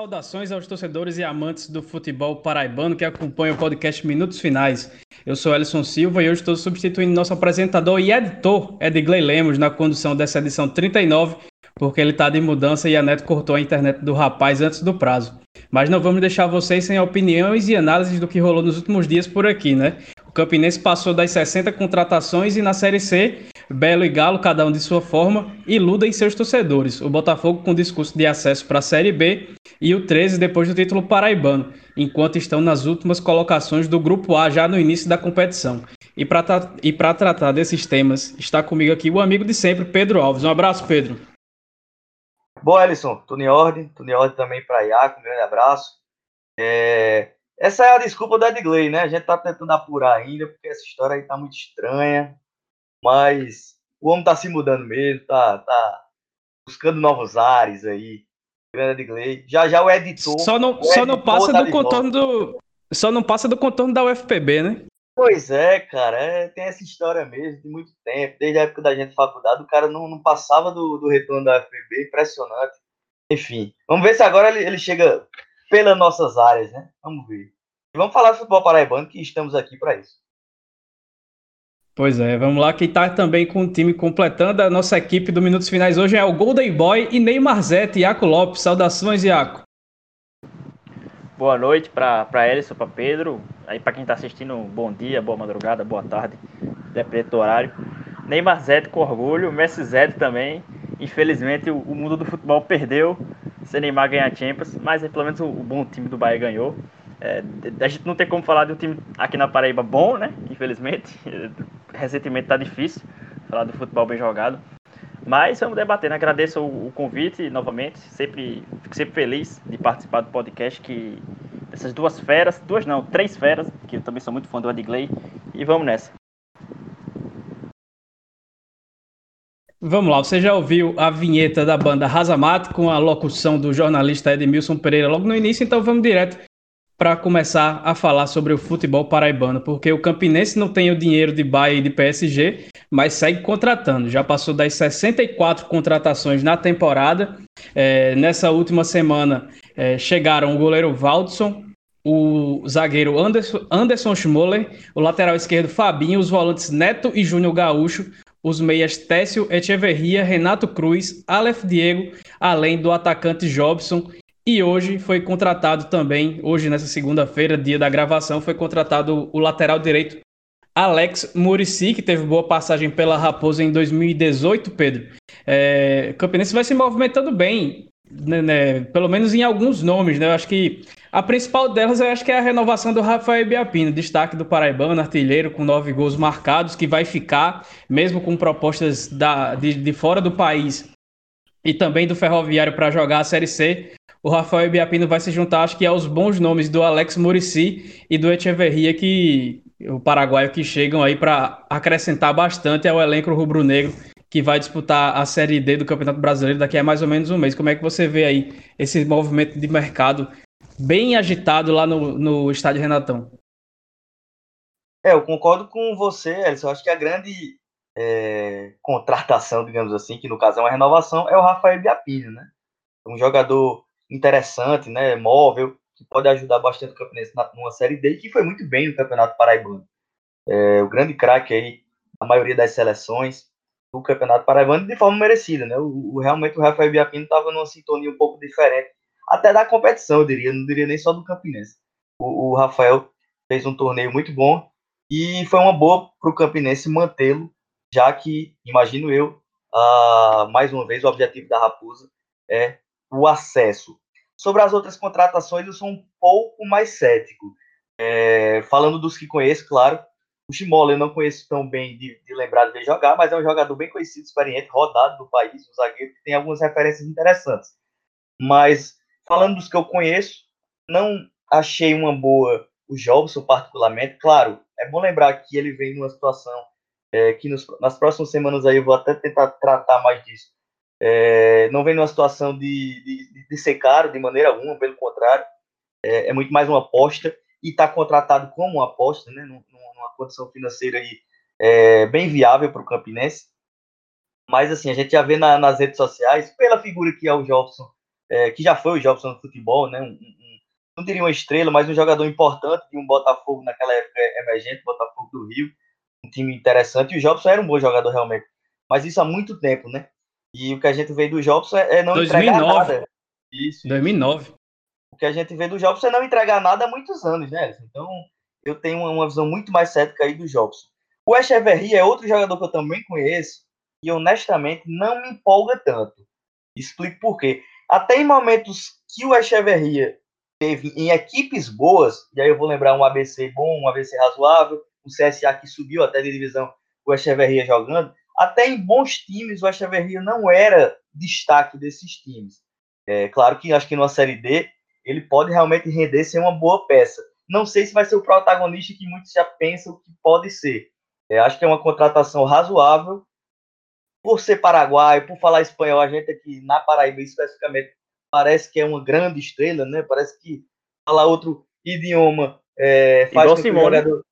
Saudações aos torcedores e amantes do futebol paraibano que acompanham o podcast Minutos Finais. Eu sou Ellison Silva e hoje estou substituindo nosso apresentador e editor Edgley Lemos na condução dessa edição 39, porque ele está de mudança e a Neto cortou a internet do rapaz antes do prazo. Mas não vamos deixar vocês sem opiniões e análises do que rolou nos últimos dias por aqui, né? O Campinense passou das 60 contratações e na Série C, Belo e Galo, cada um de sua forma, iludem seus torcedores. O Botafogo com discurso de acesso para a Série B e o 13 depois do título paraibano, enquanto estão nas últimas colocações do Grupo A já no início da competição. E para tratar desses temas, está comigo aqui o amigo de sempre, Pedro Alves. Um abraço, Pedro. Boa, Ellison. Tudo em ordem. Tudo em ordem também para Iaco. Um grande abraço. É... Essa é a desculpa da Edgley, né? A gente tá tentando apurar ainda, porque essa história aí tá muito estranha. Mas o homem tá se mudando mesmo, tá, tá buscando novos ares aí. Grande Edgley. Já já o editor. Só não, o só não editor passa tá do contorno do. Só não passa do contorno da UFPB, né? Pois é, cara, é, tem essa história mesmo, de muito tempo, desde a época da gente faculdade, o cara não, não passava do, do retorno da UFPB, impressionante. Enfim, vamos ver se agora ele, ele chega pelas nossas áreas, né? Vamos ver. E vamos falar de futebol paraibano, que estamos aqui para isso. Pois é, vamos lá, quem tá também com o time completando a nossa equipe do Minutos Finais hoje é o Golden Boy e Neymar Zete, Iaco Lopes. Saudações, Iaco. Boa noite para Ellison, para Pedro. Aí para quem está assistindo, bom dia, boa madrugada, boa tarde, dependendo do horário. Neymar Zete com orgulho, Messi Zete também. Infelizmente o, o mundo do futebol perdeu sem Neymar ganhar Champions, mas pelo menos o, o bom time do Bahia ganhou. É, a gente não tem como falar de um time aqui na Paraíba bom, né? Infelizmente. Recentemente tá difícil falar do futebol bem jogado. Mas vamos debater, né? Agradeço o, convite novamente. Sempre, fico sempre feliz de participar do podcast. Que essas duas feras, duas não, três feras, que eu também sou muito fã do Adgley. E vamos nessa. Vamos lá, você já ouviu a vinheta da banda Razamato com a locução do jornalista Edmilson Pereira logo no início, então vamos direto para começar a falar sobre o futebol paraibano, porque o Campinense não tem o dinheiro de Bahia e de PSG, mas segue contratando. Já passou das 64 contratações na temporada. É, nessa última semana é, chegaram o goleiro Valdson, o zagueiro Anderson, Anderson Schmoller, o lateral esquerdo Fabinho, os volantes Neto e Júnior Gaúcho, os meias Técio Echeverria, Renato Cruz, Aleph Diego, além do atacante Jobson e hoje foi contratado também, hoje nessa segunda-feira, dia da gravação, foi contratado o lateral direito Alex Murici, que teve boa passagem pela Raposa em 2018, Pedro. É, Campinense vai se movimentando bem, né, né, pelo menos em alguns nomes, né? Eu acho que a principal delas eu acho que é a renovação do Rafael Biapino, destaque do Paraibano, artilheiro com nove gols marcados, que vai ficar, mesmo com propostas da, de, de fora do país e também do Ferroviário para jogar a Série C o Rafael Biapino vai se juntar, acho que aos bons nomes do Alex Murici e do Echeverria, que o paraguaio que chegam aí para acrescentar bastante ao elenco rubro-negro que vai disputar a Série D do Campeonato Brasileiro daqui a mais ou menos um mês. Como é que você vê aí esse movimento de mercado bem agitado lá no, no estádio Renatão? É, eu concordo com você, Elson. Eu acho que a grande é, contratação, digamos assim, que no caso é uma renovação, é o Rafael Biapino, né? Um jogador interessante, né, móvel, que pode ajudar bastante o Campinense numa Série D, que foi muito bem no Campeonato Paraibano. É, o grande craque aí, a maioria das seleções do Campeonato Paraibano, de forma merecida, né? O, o realmente o Rafael Biapino estava numa sintonia um pouco diferente, até da competição, eu diria, não diria nem só do Campinense. O, o Rafael fez um torneio muito bom e foi uma boa para o Campinense mantê-lo, já que, imagino eu, uh, mais uma vez, o objetivo da Raposa é o acesso. Sobre as outras contratações, eu sou um pouco mais cético. É, falando dos que conheço, claro, o Chimola eu não conheço tão bem de, de, lembrar de jogar, mas é um jogador bem conhecido, experiente, rodado do país, um zagueiro que tem algumas referências interessantes. Mas falando dos que eu conheço, não achei uma boa o Jobson particularmente. Claro, é bom lembrar que ele vem numa situação é, que nos, nas próximas semanas aí eu vou até tentar tratar mais disso. É, não vem numa situação de, de, de, ser caro de maneira alguma, pelo contrário, é, é muito mais uma aposta e está contratado como uma aposta, né, numa condição financeira aí, é, bem viável para o Campinense. Mas assim, a gente já vê na, nas redes sociais, pela figura que é o Jobson, é, que já foi o Jobson no futebol, né, um, um, não diria uma estrela, mas um jogador importante de um Botafogo naquela época emergente, Botafogo do Rio, um time interessante, e o Jobson era um bom jogador realmente. Mas isso há muito tempo, né? E o que a gente vê do Jobson é, é não 2009. entregar nada. Isso. 2009. O que a gente vê do Jobson é não entregar nada há muitos anos, né? Então, eu tenho uma visão muito mais cética aí do Jobson. O Echeverry é outro jogador que eu também conheço e honestamente não me empolga tanto. Explico por quê. Até em momentos que o Echeverria teve em equipes boas, e aí eu vou lembrar um ABC bom, um ABC razoável, um CSA que subiu até de divisão, o Echeverria jogando, até em bons times o Echeverria não era destaque desses times. É claro que acho que numa Série D ele pode realmente render ser uma boa peça. Não sei se vai ser o protagonista que muitos já pensam que pode ser. É, acho que é uma contratação razoável. Por ser paraguaio, por falar espanhol, a gente aqui na Paraíba especificamente parece que é uma grande estrela, né? Parece que falar outro idioma é, faz igual Simone. Jogador...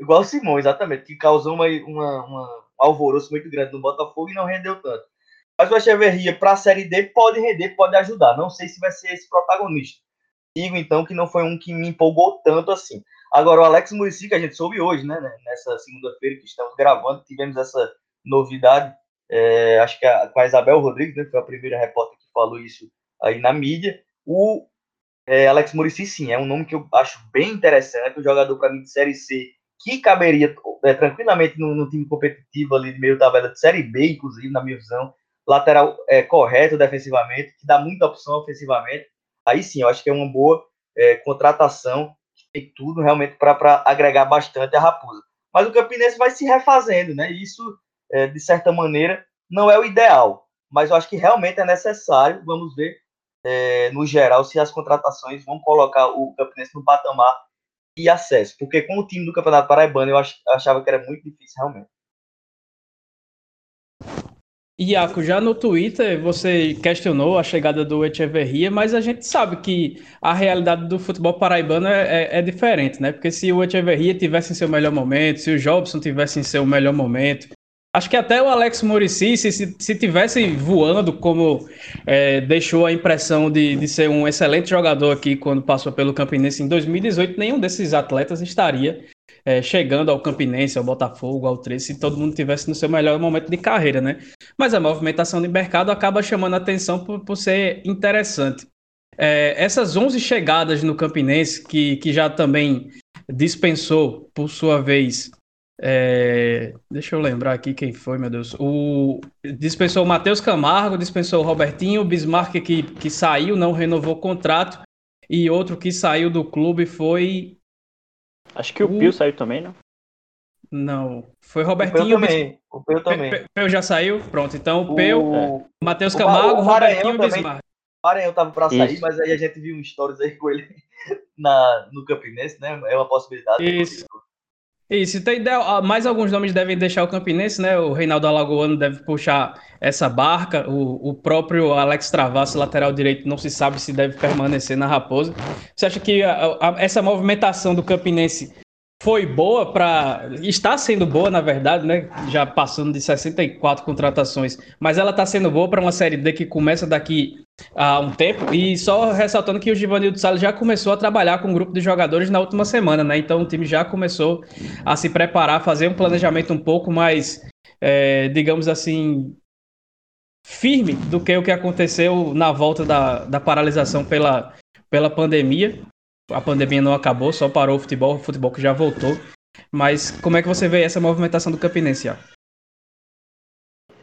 Igual o Simão, exatamente, que causou uma, uma, uma, um alvoroço muito grande no Botafogo e não rendeu tanto. Mas o Echeverria, para a Série D, pode render, pode ajudar. Não sei se vai ser esse protagonista. Digo, então, que não foi um que me empolgou tanto assim. Agora, o Alex Murici, que a gente soube hoje, né? Nessa segunda-feira que estamos gravando, tivemos essa novidade. É, acho que a, com a Isabel Rodrigues, né, foi a primeira repórter que falou isso aí na mídia. O é, Alex Murici, sim, é um nome que eu acho bem interessante. Um jogador, para mim, de Série C, que caberia é, tranquilamente no, time competitivo ali de meio tabela de Série B, inclusive, na minha visão. Lateral é, correto defensivamente, que dá muita opção ofensivamente. Aí sim, eu acho que é uma boa é, contratação, tem tudo realmente para agregar bastante a Raposa. Mas o Campinense vai se refazendo, né? Isso, é, de certa maneira, não é o ideal. Mas eu acho que realmente é necessário. Vamos ver, é, no geral, se as contratações vão colocar o Campinense no patamar e acesso. Porque com o time do Campeonato Paraibano eu achava que era muito difícil realmente. Iaco, já no Twitter você questionou a chegada do Echeverria, mas a gente sabe que a realidade do futebol paraibano é, é, é diferente, né? Porque se o Echeverria tivesse em seu melhor momento, se o Jobson tivesse em seu melhor momento, Acho que até o Alex Murici, se, se, se tivesse voando, como é, deixou a impressão de, de ser um excelente jogador aqui quando passou pelo Campinense em 2018, nenhum desses atletas estaria é, chegando ao Campinense, ao Botafogo, ao 13, se todo mundo tivesse no seu melhor momento de carreira, né? Mas a movimentação de mercado acaba chamando a atenção por, por ser interessante. É, essas 11 chegadas no Campinense, que, que já também dispensou, por sua vez, é, deixa eu lembrar aqui quem foi, meu Deus. O, dispensou o Matheus Camargo, dispensou o Robertinho, o Bismarck que, que saiu, não renovou o contrato. E outro que saiu do clube foi. Acho que o, o... Pio saiu também, não? Não. Foi Robertinho. O Peu também. O Peu também. Peu já saiu? Pronto. Então o Peu, o... Matheus Camargo, o Robertinho e o Bismarck. O Maranhão tava para sair, Isso. mas aí a gente viu um stories aí com ele na, no Campinense, né? É uma possibilidade. Isso. Isso, tem ah, mais alguns nomes devem deixar o Campinense, né? O Reinaldo Alagoano deve puxar essa barca, o, o próprio Alex Travasso, lateral direito, não se sabe se deve permanecer na Raposa. Você acha que a, a, essa movimentação do Campinense foi boa para. Está sendo boa, na verdade, né? Já passando de 64 contratações, mas ela está sendo boa para uma Série D que começa daqui a um tempo. E só ressaltando que o Givanildo Salles já começou a trabalhar com um grupo de jogadores na última semana, né? Então o time já começou a se preparar, fazer um planejamento um pouco mais, é, digamos assim, firme do que o que aconteceu na volta da, da paralisação pela, pela pandemia a pandemia não acabou, só parou o futebol, o futebol que já voltou. Mas como é que você vê essa movimentação do Campinense? Ó?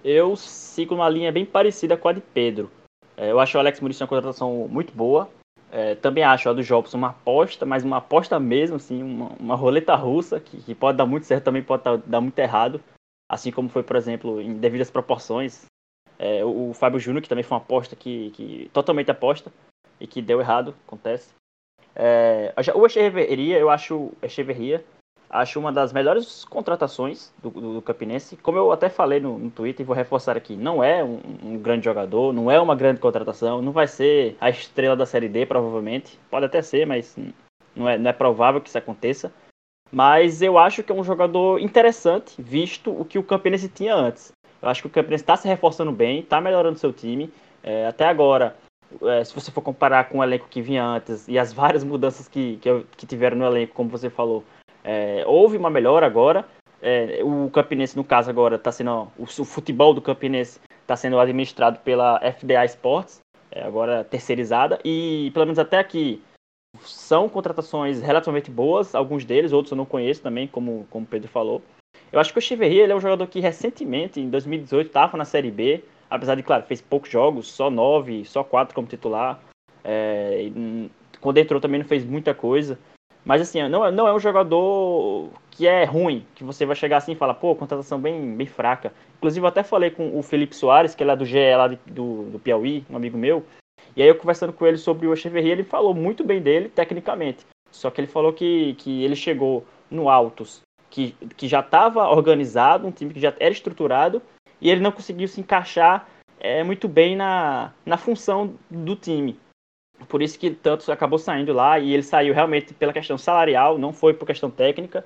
Eu sigo uma linha bem parecida com a de Pedro. É, eu acho o Alex Muricy uma contratação muito boa. É, também acho a do Jobson uma aposta, mas uma aposta mesmo, assim, uma, uma roleta russa, que, que, pode dar muito certo, também pode dar muito errado. Assim como foi, por exemplo, em devidas proporções. É, o, o Fábio Júnior, que também foi uma aposta que, que totalmente aposta e que deu errado, acontece. É, o Echeverria, eu acho Echeverria, acho uma das melhores contratações do, do, do Campinense. Como eu até falei no, no Twitter e vou reforçar aqui, não é um, um, grande jogador, não é uma grande contratação, não vai ser a estrela da Série D, provavelmente. Pode até ser, mas não é, não é provável que isso aconteça. Mas eu acho que é um jogador interessante, visto o que o Campinense tinha antes. Eu acho que o Campinense está se reforçando bem, está melhorando seu time. É, até agora, é, se você for comparar com o elenco que vinha antes e as várias mudanças que, que, que tiveram no elenco, como você falou, é, houve uma melhora agora. É, o Campinense, no caso, agora está sendo. O, o, futebol do Campinense está sendo administrado pela FDA Sports, é, agora terceirizada, e pelo menos até aqui são contratações relativamente boas, alguns deles, outros eu não conheço também, como, o Pedro falou. Eu acho que o Chiverri ele é um jogador que recentemente, em 2018, estava na Série B, apesar de, claro, fez poucos jogos, só nove, só quatro como titular. É, quando entrou também não fez muita coisa. Mas assim, não, não é um jogador que é ruim, que você vai chegar assim e falar, pô, contratação bem, bem fraca. Inclusive, eu até falei com o Felipe Soares, que é do GE lá do, do Piauí, um amigo meu. E aí, eu conversando com ele sobre o Echeverria, ele falou muito bem dele, tecnicamente. Só que ele falou que, que ele chegou no Altos, que, que já estava organizado, um time que já era estruturado, e ele não conseguiu se encaixar é, muito bem na, na função do time. Por isso que tanto acabou saindo lá e ele saiu realmente pela questão salarial, não foi por questão técnica.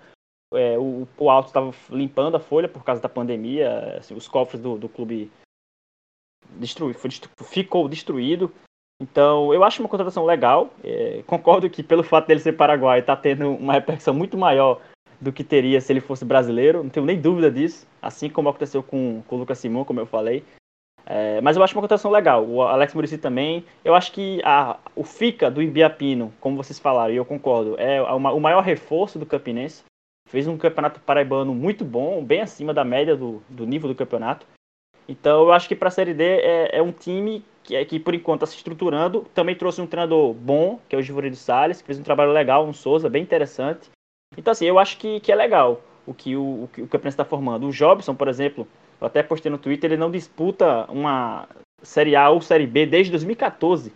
É, o, o Alto estava limpando a folha por causa da pandemia, assim, os cofres do, do clube destruí, foi, ficou destruído. Então, eu acho uma contratação legal. É, concordo que pelo fato dele ser paraguaio, está tendo uma repercussão muito maior do que teria se ele fosse brasileiro. Não tenho nem dúvida disso. Assim como aconteceu com, com o Lucas Simão, como eu falei. É, mas eu acho uma contratação legal. O Alex Murici também. Eu acho que a, o FICA do Ibiapino, como vocês falaram, e eu concordo, é uma, o maior reforço do Campinense. Fez um campeonato paraibano muito bom, bem acima da média do, do nível do campeonato. Então eu acho que para a Série D é, é, um time que, é, que por enquanto está se estruturando. Também trouxe um treinador bom, que é o Givorido Salles, que fez um trabalho legal, um Souza, bem interessante. Então assim, eu acho que, que é legal o que o, o, que o Campinense está formando. O Jobson, por exemplo, eu até postei no Twitter, ele não disputa uma Série A ou Série B desde 2014.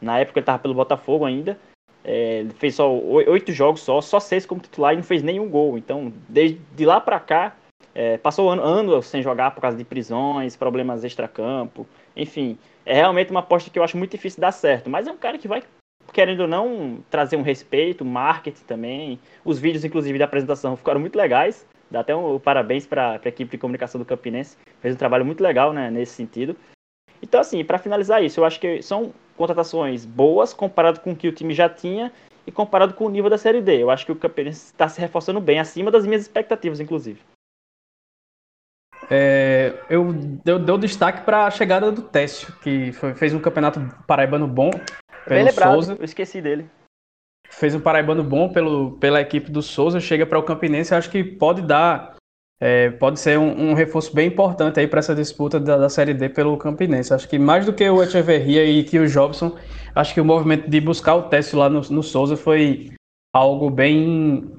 Na época ele estava pelo Botafogo ainda. É, ele fez só oito jogos só, só seis como titular e não fez nenhum gol. Então, desde lá para cá, é, passou ano, ano sem jogar por causa de prisões, problemas extracampo. Enfim, é realmente uma aposta que eu acho muito difícil dar certo. Mas é um cara que vai, querendo ou não, trazer um respeito, marketing também. Os vídeos, inclusive, da apresentação ficaram muito legais. Dá até um, um parabéns para a equipe de comunicação do Campinense. Fez um trabalho muito legal né, nesse sentido. Então, assim, para finalizar isso, eu acho que são contratações boas comparado com o que o time já tinha e comparado com o nível da Série D. Eu acho que o Campinense está se reforçando bem, acima das minhas expectativas, inclusive. É, eu deu, deu destaque para a chegada do Técio, que foi, fez um campeonato paraibano bom pelo Bem lembrado, Souza. Eu esqueci dele fez um paraibano bom pelo, pela equipe do Souza, chega para o Campinense, acho que pode dar, é, pode ser um, um, reforço bem importante aí para essa disputa da, da, Série D pelo Campinense. Acho que mais do que o Echeverria e que o Jobson, acho que o movimento de buscar o teste lá no, no Souza foi algo bem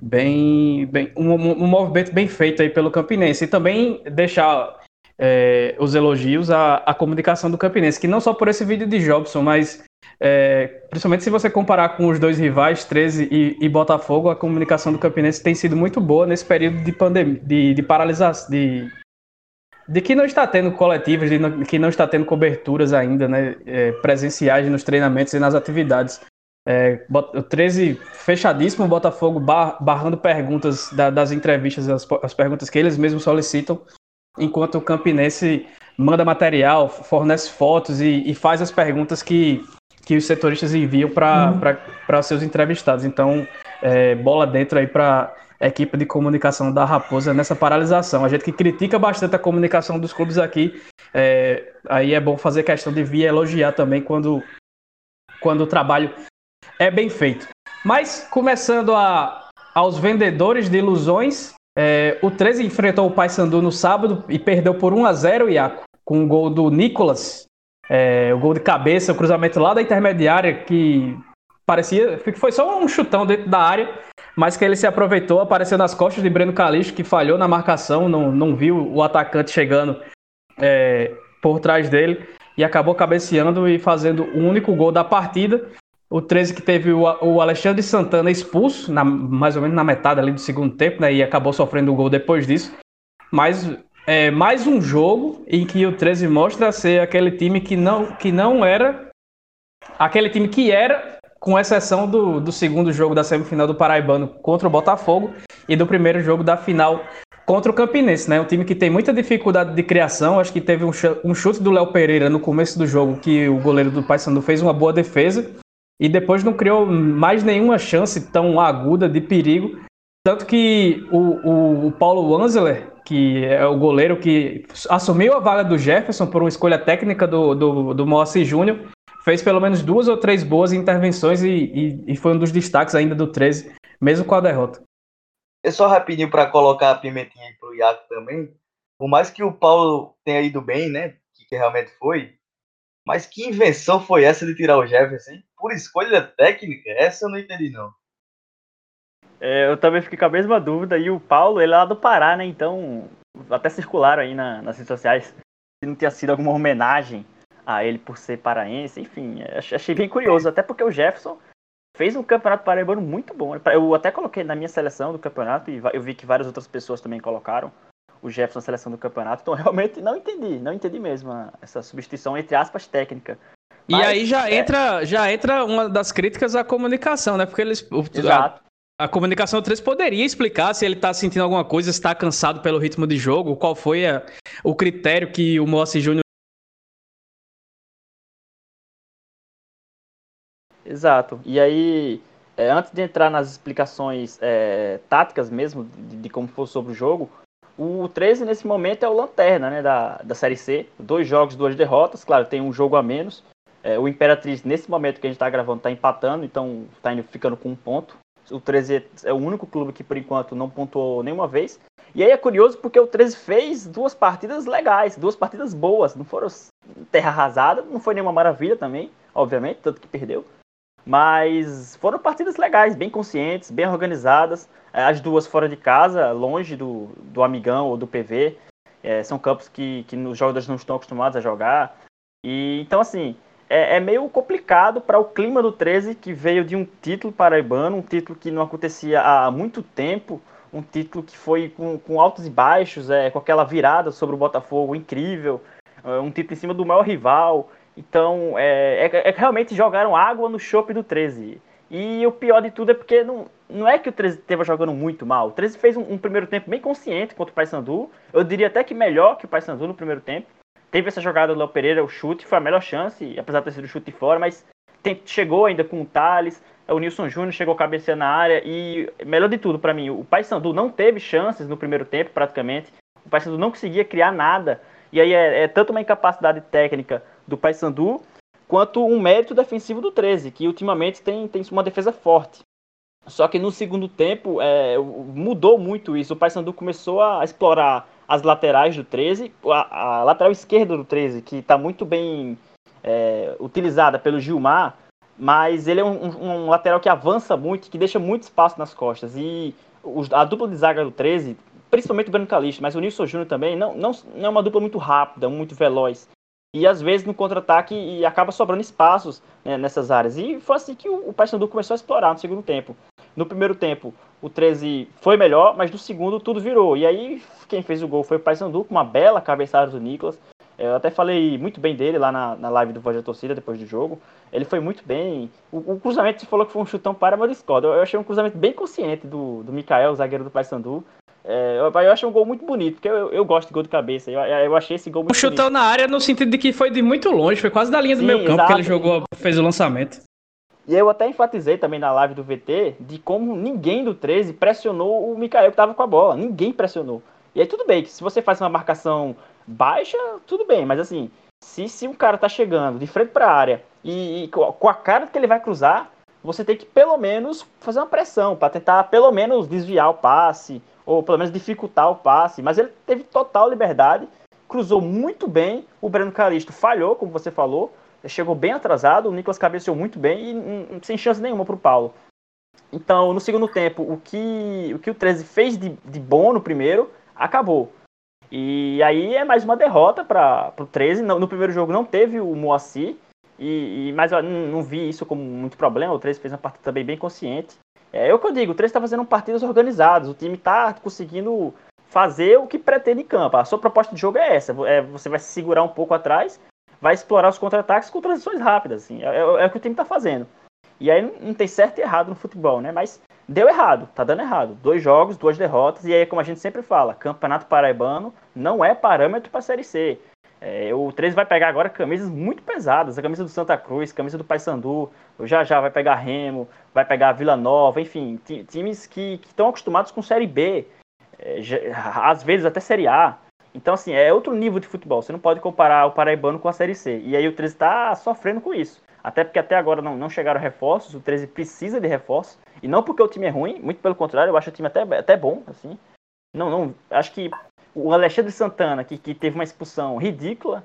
bem, bem um, um, movimento bem feito aí pelo Campinense e também deixar é, os elogios à, à comunicação do Campinense, que não só por esse vídeo de Jobson, mas é, principalmente se você comparar com os dois rivais, 13 e, e, Botafogo, a comunicação do Campinense tem sido muito boa nesse período de pandemia, de, de paralisação, de, de que não está tendo coletivas, de não, que não está tendo coberturas ainda, né, é, presenciais nos treinamentos e nas atividades. É, o 13 fechadíssimo, o Botafogo bar, barrando perguntas da, das entrevistas, as, as perguntas que eles mesmos solicitam, enquanto o Campinense manda material, fornece fotos e, e faz as perguntas que que os setoristas enviam para uhum. seus entrevistados. Então, é, bola dentro aí para a equipe de comunicação da Raposa nessa paralisação. A gente que critica bastante a comunicação dos clubes aqui, é, aí é bom fazer questão de vir elogiar também quando, quando o trabalho é bem feito. Mas, começando a, aos vendedores de ilusões, é, o 13 enfrentou o Paysandu no sábado e perdeu por 1 a 0 Iaco, com o um gol do Nicolas, é, o gol de cabeça, o cruzamento lá da intermediária, que parecia que foi só um chutão dentro da área, mas que ele se aproveitou, apareceu nas costas de Breno Calixto, que falhou na marcação, não, não viu o atacante chegando é, por trás dele e acabou cabeceando e fazendo o único gol da partida. O 13 que teve o, o Alexandre Santana expulso, na, mais ou menos na metade ali do segundo tempo, né? E acabou sofrendo o gol depois disso. Mas é mais um jogo em que o 13 mostra ser aquele time que não, que não era. Aquele time que era, com exceção do, do segundo jogo da semifinal do Paraibano contra o Botafogo e do primeiro jogo da final contra o Campinense, né? Um time que tem muita dificuldade de criação. Acho que teve um chute do Léo Pereira no começo do jogo que o goleiro do Paysandu fez uma boa defesa e depois não criou mais nenhuma chance tão aguda de perigo. Tanto que o, o, o Paulo Wanzeler, que é o goleiro que assumiu a vaga do Jefferson por uma escolha técnica do, do, do Moacir Júnior, fez pelo menos duas ou três boas intervenções e, e, e, foi um dos destaques ainda do 13, mesmo com a derrota. É só rapidinho para colocar a pimentinha aí pro Iaco também. Por mais que o Paulo tenha ido bem, né? Que realmente foi, mas que invenção foi essa de tirar o Jefferson? Hein? Por escolha técnica? Essa eu não entendi, não. É, eu também fiquei com a mesma dúvida. E o Paulo, ele é lá do Pará, né? Então, até circularam aí na, nas redes sociais se não tinha sido alguma homenagem a ele por ser paraense. Enfim, achei bem curioso. Até porque o Jefferson fez um campeonato paraibano muito bom. Eu até coloquei na minha seleção do campeonato e eu vi que várias outras pessoas também colocaram o Jefferson na seleção do campeonato. Então, realmente, não entendi. Não entendi mesmo essa substituição, entre aspas, técnica. Mas, e aí já, é... entra, já entra uma das críticas à comunicação, né? Porque eles. Exato. A, comunicação 3 poderia explicar se ele está sentindo alguma coisa, está cansado pelo ritmo de jogo, qual foi a, o critério que o Moacir Júnior. Exato. E aí, é, antes de entrar nas explicações é, táticas mesmo, de, de, como foi sobre o jogo, o 13 nesse momento é o lanterna né, da, da Série C. Dois jogos, duas derrotas. Claro, tem um jogo a menos. É, o Imperatriz, nesse momento que a gente está gravando, está empatando, então está ficando com um ponto. O 13 é o único clube que, por enquanto, não pontuou nenhuma vez. E aí é curioso porque o 13 fez duas partidas legais, duas partidas boas. Não foram terra arrasada, não foi nenhuma maravilha também, obviamente, tanto que perdeu. Mas foram partidas legais, bem conscientes, bem organizadas. É, as duas fora de casa, longe do, do Amigão ou do PV. É, são campos que, que os jogadores não estão acostumados a jogar. E então, assim, é, é meio complicado para o clima do 13, que veio de um título paraibano, um título que não acontecia há muito tempo, um título que foi com, com altos e baixos, é, com aquela virada sobre o Botafogo incrível, é, um título em cima do maior rival. Então, é, é, é realmente jogaram água no chope do 13. E o pior de tudo é porque não, não é que o 13 estava jogando muito mal. O 13 fez um, um, primeiro tempo bem consciente contra o Paysandu. Eu diria até que melhor que o Paysandu no primeiro tempo. Teve essa jogada do Léo Pereira, o chute, foi a melhor chance, apesar de ter sido chute fora, mas tem, chegou ainda com o Thales, o Nilson Júnior chegou cabeceando na área e, melhor de tudo para mim, o Paysandu não teve chances no primeiro tempo, praticamente. O Paysandu não conseguia criar nada. E aí é, é tanto uma incapacidade técnica do Paysandu quanto um mérito defensivo do 13, que ultimamente tem, tem uma defesa forte. Só que no segundo tempo é, mudou muito isso. O Paysandu começou a explorar as laterais do 13, a, a lateral esquerda do 13, que está muito bem é, utilizada pelo Gilmar, mas ele é um, um, lateral que avança muito, que deixa muito espaço nas costas. E os, a dupla de zaga do 13, principalmente o Breno Calixto, mas o Nilson Júnior também, não, não, não é uma dupla muito rápida, muito veloz e às vezes no contra-ataque e acaba sobrando espaços né, nessas áreas. E foi assim que o, o Paysandu começou a explorar no segundo tempo. No primeiro tempo, o 13 foi melhor, mas no segundo tudo virou. E aí quem fez o gol foi o Paysandu com uma bela cabeçada do Nicolas. Eu até falei muito bem dele lá na, na live do Voz da Torcida depois do jogo. Ele foi muito bem. O, o cruzamento, você falou que foi um chutão para, mas eu discordo. Eu achei um cruzamento bem consciente do, do Mikael, zagueiro do Paysandu. É, eu, eu acho um gol muito bonito, porque eu, eu gosto de gol de cabeça. Eu, eu achei esse gol muito um chutão na área no sentido de que foi de muito longe, foi quase da linha do Sim, meu campo exato. que ele jogou, fez o lançamento. E eu até enfatizei também na live do VT de como ninguém do 13 pressionou o Mikael que tava com a bola. Ninguém pressionou. E aí tudo bem, que se você faz uma marcação baixa, tudo bem, mas assim, se, se um cara tá chegando de frente para a área e, e, com a cara que ele vai cruzar, você tem que pelo menos fazer uma pressão para tentar pelo menos desviar o passe ou pelo menos dificultar o passe, mas ele teve total liberdade, cruzou muito bem, o Breno Calisto falhou, como você falou, chegou bem atrasado, o Nicolas cabeceou muito bem e sem chance nenhuma para o Paulo. Então, no segundo tempo, o que o, que o 13 fez de, de bom no primeiro, acabou. E aí é mais uma derrota para o 13. No, no, primeiro jogo não teve o Moacir, E, e, mas eu não, não, vi isso como muito problema. O 13 fez uma partida também bem consciente. É, é o que eu digo, o 13 está fazendo partidas organizadas. O time está conseguindo fazer o que pretende em campo. A sua proposta de jogo é essa. É, você vai se segurar um pouco atrás, vai explorar os contra-ataques com transições rápidas. Assim. É, é, é o que o time está fazendo. E aí não, tem certo e errado no futebol, né? Mas deu errado, tá dando errado. Dois jogos, duas derrotas, e aí, como a gente sempre fala, Campeonato Paraibano não é parâmetro para a Série C. É, o 13 vai pegar agora camisas muito pesadas, a camisa do Santa Cruz, camisa do Paysandu, já já vai pegar Remo, vai pegar Vila Nova, enfim, times que estão acostumados com Série B, é, às vezes até Série A. Então, assim, é outro nível de futebol. Você não pode comparar o Paraibano com a Série C. E aí o 13 está sofrendo com isso. Até porque até agora não, não chegaram reforços, o 13 precisa de reforços. E não porque o time é ruim, muito pelo contrário, eu acho o time até, até bom, assim. Não, não, acho que o Alexandre Santana, que, que teve uma expulsão ridícula,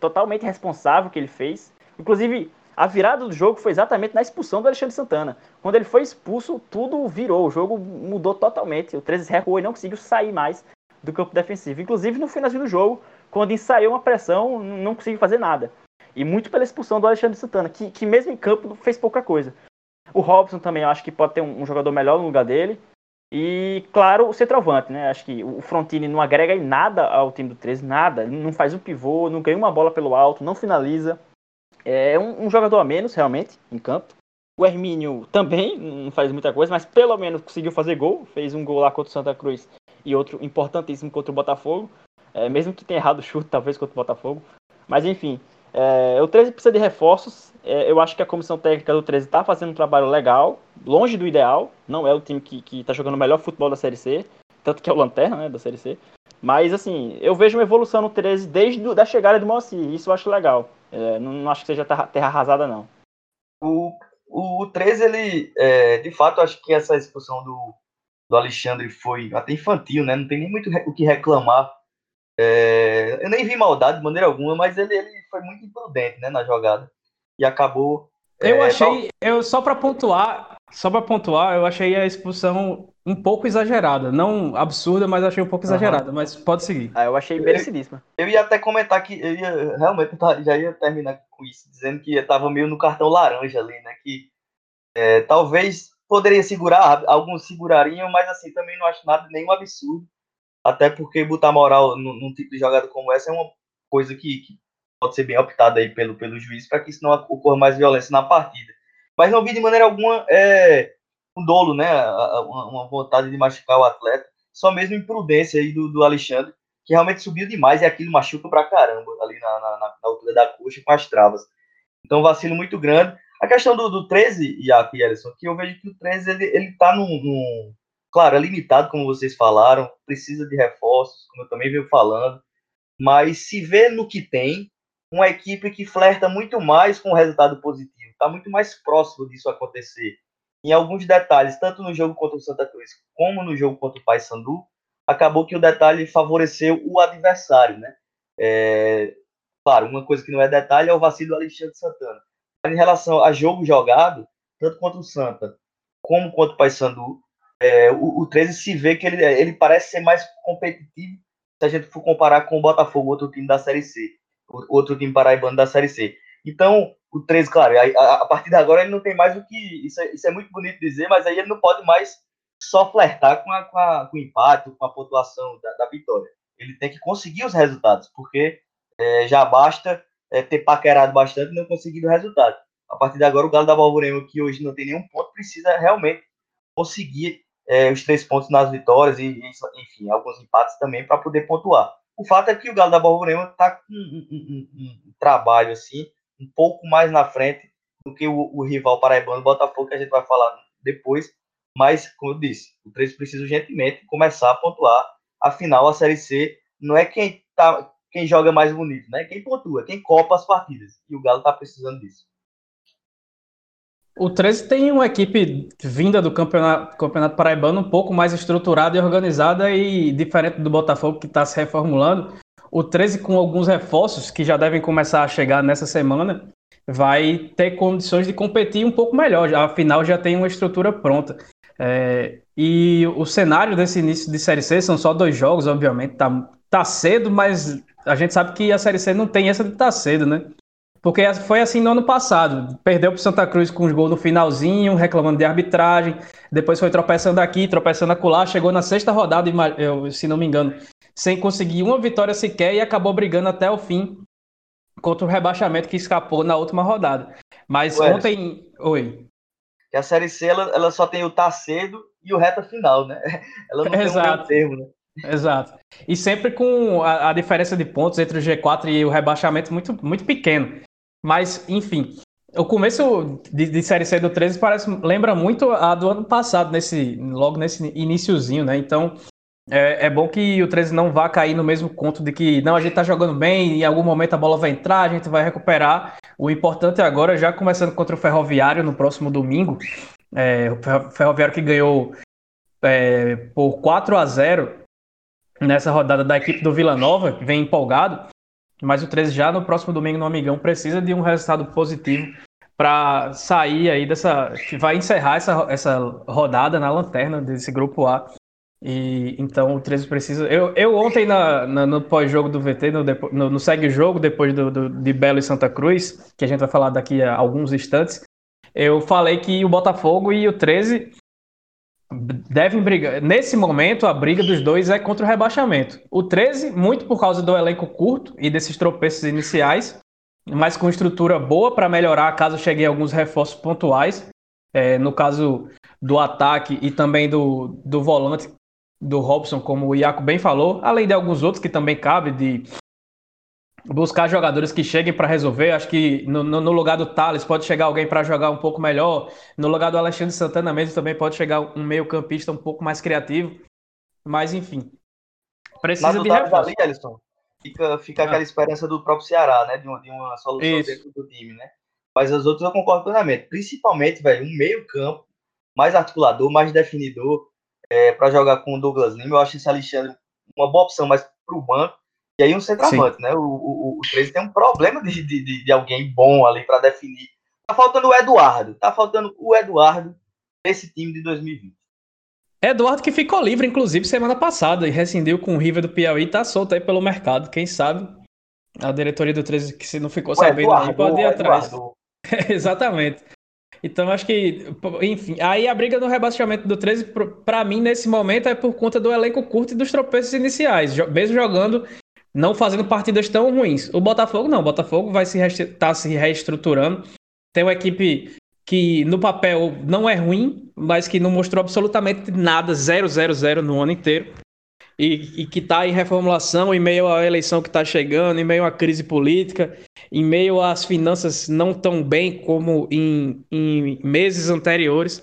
totalmente responsável que ele fez. Inclusive, a virada do jogo foi exatamente na expulsão do Alexandre Santana. Quando ele foi expulso, tudo virou, o jogo mudou totalmente. O 13 recuou e não conseguiu sair mais do campo defensivo. Inclusive, no finalzinho do jogo, quando ensaiou uma pressão, não conseguiu fazer nada. E muito pela expulsão do Alexandre Santana, que, que mesmo em campo fez pouca coisa. O Robson também, acho que pode ter um, um jogador melhor no lugar dele. E, claro, o centroavante, né? Acho que o Frontini não agrega em nada ao time do 13, nada. Não faz um pivô, não ganha uma bola pelo alto, não finaliza. É um, um jogador a menos, realmente, em campo. O Hermínio também não faz muita coisa, mas pelo menos conseguiu fazer gol. Fez um gol lá contra o Santa Cruz e outro importantíssimo contra o Botafogo. É, mesmo que tenha errado o chute, talvez, contra o Botafogo. Mas, enfim, é, o 13 precisa de reforços. É, eu acho que a comissão técnica do 13 está fazendo um trabalho legal, longe do ideal. Não é o time que está jogando o melhor futebol da Série C, tanto que é o Lanterna né, da Série C. Mas, assim, eu vejo uma evolução no 13 desde a chegada do Moacir. Isso eu acho legal. É, não, não, acho que seja terra, terra arrasada, não. O, o, o 13, ele, é, de fato, acho que essa expulsão do, do Alexandre foi até infantil, né? Não tem nem muito o que reclamar é, eu nem vi maldade de maneira alguma, mas ele, ele foi muito imprudente né, na jogada. E acabou. Eu é, achei, eu só para pontuar, só para pontuar, eu achei a expulsão um pouco exagerada. Não absurda, mas achei um pouco exagerada. Uhum. Mas pode seguir. Ah, eu achei merecidíssima. Eu, eu, ia até comentar que eu ia, realmente já ia terminar com isso, dizendo que estava meio no cartão laranja ali, né? Que é, talvez poderia segurar, alguns segurariam, mas assim, também não acho nada, nenhum absurdo. Até porque botar moral num, num tipo de jogada como essa é uma coisa que, que pode ser bem optada aí pelo, pelo juiz para que isso não ocorra mais violência na partida. Mas não vi de maneira alguma é, um dolo, né? Uma, vontade de machucar o atleta. Só mesmo imprudência aí do, do Alexandre, que realmente subiu demais e aquilo machuca pra caramba ali na, na, na altura da coxa com as travas. Então, vacilo muito grande. A questão do, do 13, Iaco e Ellison, que eu vejo que o 13 ele, ele tá num, num, Claro, é limitado, como vocês falaram, precisa de reforços, como eu também venho falando, mas se vê no que tem, uma equipe que flerta muito mais com o resultado positivo, está muito mais próximo disso acontecer. Em alguns detalhes, tanto no jogo contra o Santa Cruz como no jogo contra o Paysandu, acabou que o detalhe favoreceu o adversário, né? É, claro, uma coisa que não é detalhe é o vacilo do Alexandre Santana. Em relação a jogo jogado, tanto contra o Santa como contra o Paysandu, é, o, o 13 se vê que ele, ele parece ser mais competitivo se a gente for comparar com o Botafogo, outro time da Série C, outro time paraibano da Série C. Então, o 13, claro, a, a, partir de agora ele não tem mais o que. Isso é, isso é muito bonito dizer, mas aí ele não pode mais só flertar com, a, com, a, com o empate, com a pontuação da, da, vitória. Ele tem que conseguir os resultados, porque é, já basta é, ter paquerado bastante e não conseguir o resultado. A partir de agora, o Galo da Balvorema, que hoje não tem nenhum ponto, precisa realmente conseguir é, os três pontos nas vitórias e, enfim, alguns empates também para poder pontuar. O fato é que o Galo da Borborema está com um, um, um, um, trabalho assim, um pouco mais na frente do que o, o rival paraibano Botafogo, que a gente vai falar depois. Mas, como eu disse, o 3 precisa urgentemente começar a pontuar. Afinal, a Série C não é quem, tá, quem joga mais bonito, né? Quem pontua, quem copa as partidas. E o Galo está precisando disso. O 13 tem uma equipe vinda do campeonato, campeonato paraibano um pouco mais estruturada e organizada e diferente do Botafogo que está se reformulando. O 13 com alguns reforços que já devem começar a chegar nessa semana vai ter condições de competir um pouco melhor. Afinal já tem uma estrutura pronta. É, e o cenário desse início de Série C são só dois jogos, obviamente. Tá, tá cedo, mas a gente sabe que a Série C não tem essa de estar tá cedo, né? Porque foi assim no ano passado. Perdeu para Santa Cruz com os gols no finalzinho, reclamando de arbitragem. Depois foi tropeçando aqui, tropeçando acolá. Chegou na sexta rodada, se não me engano, sem conseguir uma vitória sequer e acabou brigando até o fim contra o rebaixamento que escapou na última rodada. Mas Ué, ontem. Oi. Que a Série C ela, ela só tem o tá cedo e o reta final, né? Ela não Exato. tem um termo, né? Exato. E sempre com a, a, diferença de pontos entre o G4 e o rebaixamento muito, muito pequeno. Mas, enfim, o começo de, de Série C do 13 parece, lembra muito a do ano passado, nesse, logo nesse iníciozinho, né? Então, é, é, bom que o 13 não vá cair no mesmo conto de que não, a gente tá jogando bem, em algum momento a bola vai entrar, a gente vai recuperar. O importante é agora, já começando contra o Ferroviário no próximo domingo, é, o Ferroviário que ganhou é, por 4 a 0 nessa rodada da equipe do Vila Nova, vem empolgado, mas o 13 já no próximo domingo no Amigão precisa de um resultado positivo para sair aí dessa. que vai encerrar essa, essa rodada na lanterna desse grupo A. E então o 13 precisa. Eu, eu ontem na, na no pós-jogo do VT, no, no, no segue-jogo, depois do, do, de Belo e Santa Cruz, que a gente vai falar daqui a alguns instantes, eu falei que o Botafogo e o 13 devem brigar. Nesse momento, a briga dos dois é contra o rebaixamento. O 13, muito por causa do elenco curto e desses tropeços iniciais, mas com estrutura boa para melhorar caso cheguem alguns reforços pontuais. É, no caso do ataque e também do, do volante do Robson, como o Iaco bem falou, além de alguns outros que também cabe de buscar jogadores que cheguem para resolver. Acho que no, no, lugar do Thales pode chegar alguém para jogar um pouco melhor. No lugar do Alexandre Santana mesmo também pode chegar um meio-campista um pouco mais criativo. Mas enfim. Precisa Mas de reforço. ali, Alisson, fica, fica ah. aquela esperança do próprio Ceará, né? De uma, de uma solução Isso. dentro do time, né? Mas as outras eu concordo plenamente. Principalmente, velho, um meio-campo mais articulador, mais definidor é, para jogar com o Douglas Lima. Eu acho esse Alexandre uma boa opção, mas para o banco e aí um centroavante, Sim. né? O, o, o 13 tem um problema de, de, de alguém bom ali para definir. Tá faltando o Eduardo. Tá faltando o Eduardo desse time de 2020. Eduardo que ficou livre, inclusive, semana passada e rescindiu com o River do Piauí, tá solto aí pelo mercado. Quem sabe a diretoria do 13 que se não ficou o sabendo Eduardo, aí pode ir atrás. Exatamente. Então acho que, enfim, aí a briga no rebaixamento do 13, para mim, nesse momento, é por conta do elenco curto e dos tropeços iniciais. Mesmo jogando não fazendo partidas tão ruins. O Botafogo não, o Botafogo vai se tá se reestruturando. Tem uma equipe que no papel não é ruim, mas que não mostrou absolutamente nada, 0-0-0 no ano inteiro. E, e que está em reformulação em meio à eleição que está chegando, em meio à crise política, em meio às finanças não tão bem como em, em meses anteriores.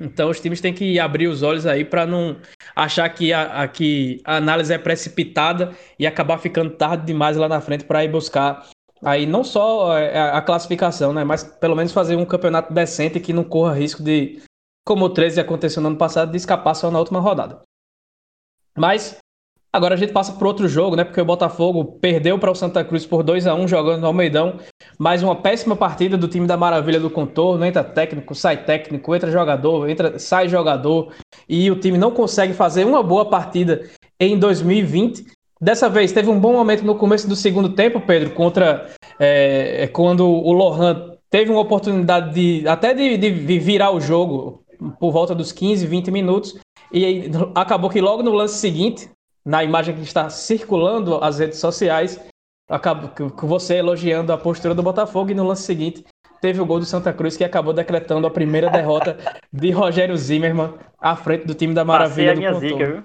Então os times têm que abrir os olhos aí para não achar que a, a, que a análise é precipitada e acabar ficando tarde demais lá na frente para ir buscar aí não só é, a, a, classificação, né, mas pelo menos fazer um campeonato decente que não corra risco de, como o 13 aconteceu no ano passado, de escapar só na última rodada. Mas Agora a gente passa para outro jogo, né? Porque o Botafogo perdeu para o Santa Cruz por 2 a 1 jogando no Almeidão. Mais uma péssima partida do time da Maravilha do Contorno. Entra técnico, sai técnico, entra jogador, entra, sai jogador. E o time não consegue fazer uma boa partida em 2020. Dessa vez teve um bom momento no começo do segundo tempo, Pedro, contra é, quando o Lohan teve uma oportunidade de até de, de virar o jogo por volta dos 15, 20 minutos. E acabou que logo no lance seguinte, na imagem que está circulando as redes sociais, acabou com você elogiando a postura do Botafogo e no lance seguinte teve o gol do Santa Cruz que acabou decretando a primeira derrota de Rogério Zimmermann à frente do time da Maravilha Passei a minha zica, viu?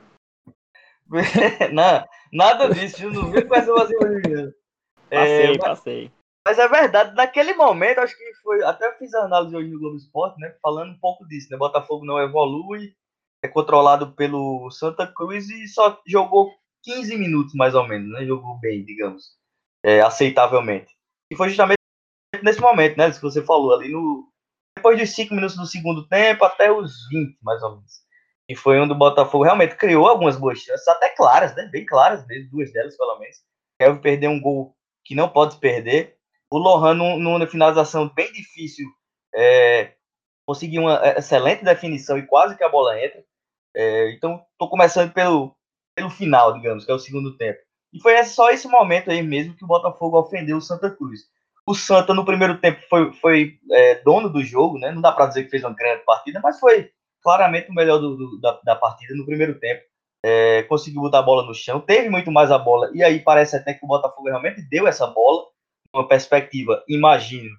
não, nada disso, não vi com essa vazia Passei, é, passei. Mas é verdade, naquele momento, acho que foi. Até eu fiz a análise hoje no Globo Esporte, né? Falando um pouco disso, né? Botafogo não evolui, é controlado pelo Santa Cruz e só jogou 15 minutos mais ou menos, né? Jogou bem, digamos, é, aceitavelmente. E foi justamente nesse momento, né? Que você falou ali no depois dos 5 minutos do segundo tempo até os 20, mais ou menos. E foi onde o Botafogo realmente criou algumas boas chances, até claras, né? Bem claras mesmo, duas delas pelo menos. Kevin perdeu um gol que não pode perder. O Lohan, numa finalização bem difícil, é, conseguiu uma excelente definição e quase que a bola entra. É, então, estou começando pelo, pelo final, digamos, que é o segundo tempo. E foi só esse momento aí mesmo que o Botafogo ofendeu o Santa Cruz. O Santa, no primeiro tempo, foi, foi é, dono do jogo, né? Não dá para dizer que fez uma grande partida, mas foi claramente o melhor do, do, da, da, partida no primeiro tempo. É, conseguiu botar a bola no chão, teve muito mais a bola, e aí parece até que o Botafogo realmente deu essa bola, uma perspectiva, imagino,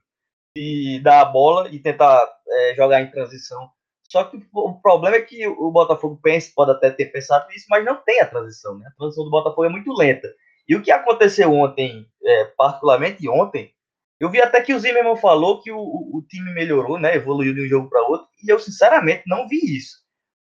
de dar a bola e tentar é, jogar em transição. Só que o problema é que o Botafogo pensa, pode até ter pensado nisso, mas não tem a transição. Né? A transição do Botafogo é muito lenta. E o que aconteceu ontem, é, particularmente ontem, eu vi até que o Zimmermann falou que o, o time melhorou, né? Evoluiu de um jogo para outro, e eu sinceramente não vi isso.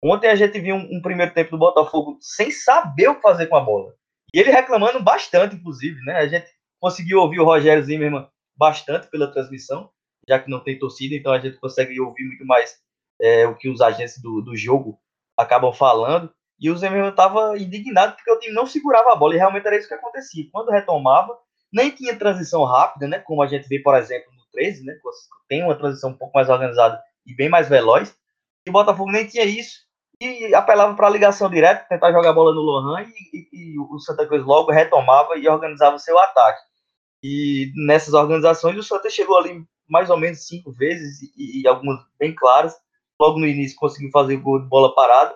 Ontem a gente viu um, um, primeiro tempo do Botafogo sem saber o que fazer com a bola. E ele reclamando bastante, inclusive, né? A gente conseguiu ouvir o Rogério Zimmermann bastante pela transmissão, já que não tem torcida, então a gente consegue ouvir muito mais é, o que os agentes do, do jogo acabam falando. E o Zimmermann estava indignado porque o time não segurava a bola, e realmente era isso que acontecia. Quando retomava, nem tinha transição rápida, né? Como a gente vê, por exemplo, no 13, né? Tem uma transição um pouco mais organizada e bem mais veloz. E o Botafogo nem tinha isso. E apelava para a ligação direta, tentar jogar a bola no Lohan e, e, e, o Santa Cruz logo retomava e organizava o seu ataque. E nessas organizações o Santa chegou ali mais ou menos cinco vezes e, e algumas bem claras. Logo no início conseguiu fazer gol de bola parada.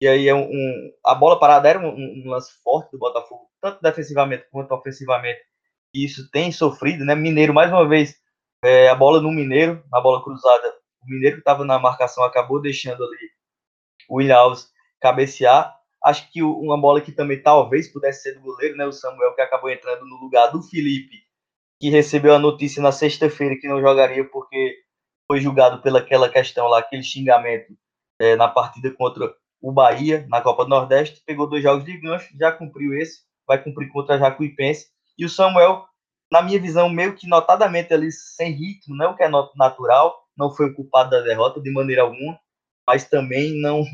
E aí é um, um a bola parada era um, um, lance forte do Botafogo, tanto defensivamente quanto ofensivamente isso tem sofrido, né? Mineiro, mais uma vez, é, a bola no Mineiro, na bola cruzada, o Mineiro que estava na marcação acabou deixando ali o William Alves cabecear. Acho que uma bola que também talvez pudesse ser do goleiro, né? O Samuel que acabou entrando no lugar do Felipe, que recebeu a notícia na sexta-feira que não jogaria porque foi julgado pelaquela questão lá, aquele xingamento é, na partida contra o Bahia, na Copa do Nordeste. Pegou dois jogos de gancho, já cumpriu esse, vai cumprir contra a Jacuipense e o Samuel, na minha visão, meio que notadamente ali sem ritmo, né, que é natural, não foi o culpado da derrota de maneira alguma, mas também não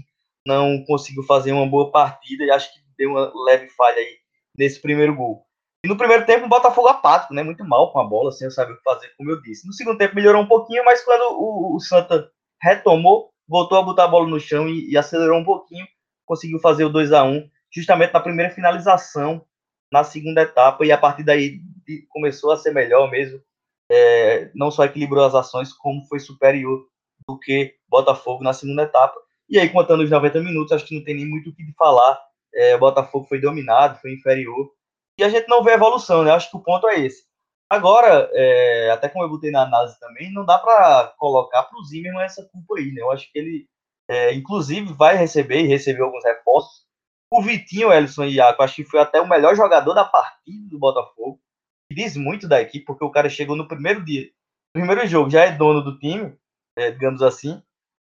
não conseguiu fazer uma boa partida e acho que deu uma leve falha aí nesse primeiro gol. E no primeiro tempo, o Botafogo apático, né? Muito mal com a bola, sem saber o que fazer, como eu disse. No segundo tempo melhorou um pouquinho, mas quando o, o Santa retomou, voltou a botar a bola no chão e, e acelerou um pouquinho, conseguiu fazer o 2 a 1 justamente na primeira finalização na segunda etapa, e a partir daí começou a ser melhor mesmo. É, não só equilibrou as ações, como foi superior do que Botafogo na segunda etapa. E aí, contando os 90 minutos, acho que não tem nem muito o que falar. É, Botafogo foi dominado, foi inferior. E a gente não vê evolução, né? Acho que o ponto é esse. Agora, é, até como eu botei na análise também, não dá para colocar para o Zimmermann essa culpa aí, né? Eu acho que ele, é, inclusive, vai receber e recebeu alguns reforços o Vitinho, Ellison e Iaco, acho que foi até o melhor jogador da partida do Botafogo. Diz muito da equipe, porque o cara chegou no primeiro dia, no primeiro jogo, já é dono do time, é, digamos assim.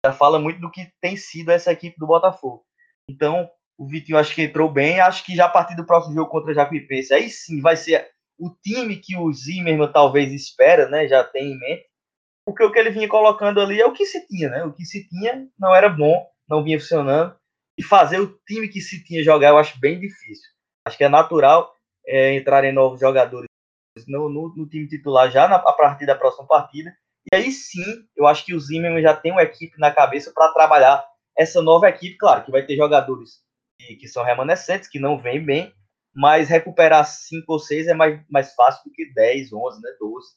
Já fala muito do que tem sido essa equipe do Botafogo. Então, o Vitinho acho que entrou bem. Acho que já a partir do próximo jogo contra o Jacuipense, aí sim vai ser o time que o Zimmermann talvez espera, né? Já tem em mente. Porque o que ele vinha colocando ali é o que se tinha, né? O que se tinha não era bom, não vinha funcionando e fazer o time que se tinha jogar, eu acho bem difícil. Acho que é natural é, entrar em novos jogadores no, no, no, time titular já na, a partir da próxima partida. E aí sim, eu acho que o Zimmermann já tem uma equipe na cabeça para trabalhar essa nova equipe. Claro que vai ter jogadores que, que são remanescentes, que não vêm bem, mas recuperar cinco ou seis é mais, mais fácil do que 10, 11, né, 12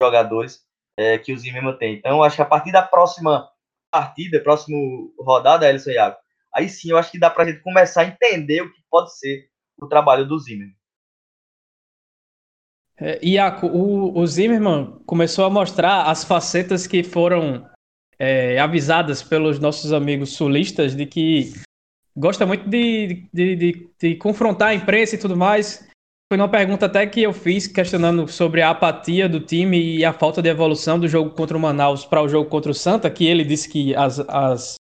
jogadores é, que o Zimmermann tem. Então, acho que a partir da próxima partida, próxima rodada, Elson Iago, aí sim eu acho que dá para a gente começar a entender o que pode ser o trabalho do Zimmermann. É, Iaco, o, o Zimmermann começou a mostrar as facetas que foram é, avisadas pelos nossos amigos sulistas de que gosta muito de, de, de, de, confrontar a imprensa e tudo mais. Foi uma pergunta até que eu fiz questionando sobre a apatia do time e a falta de evolução do jogo contra o Manaus para o jogo contra o Santa, que ele disse que as, as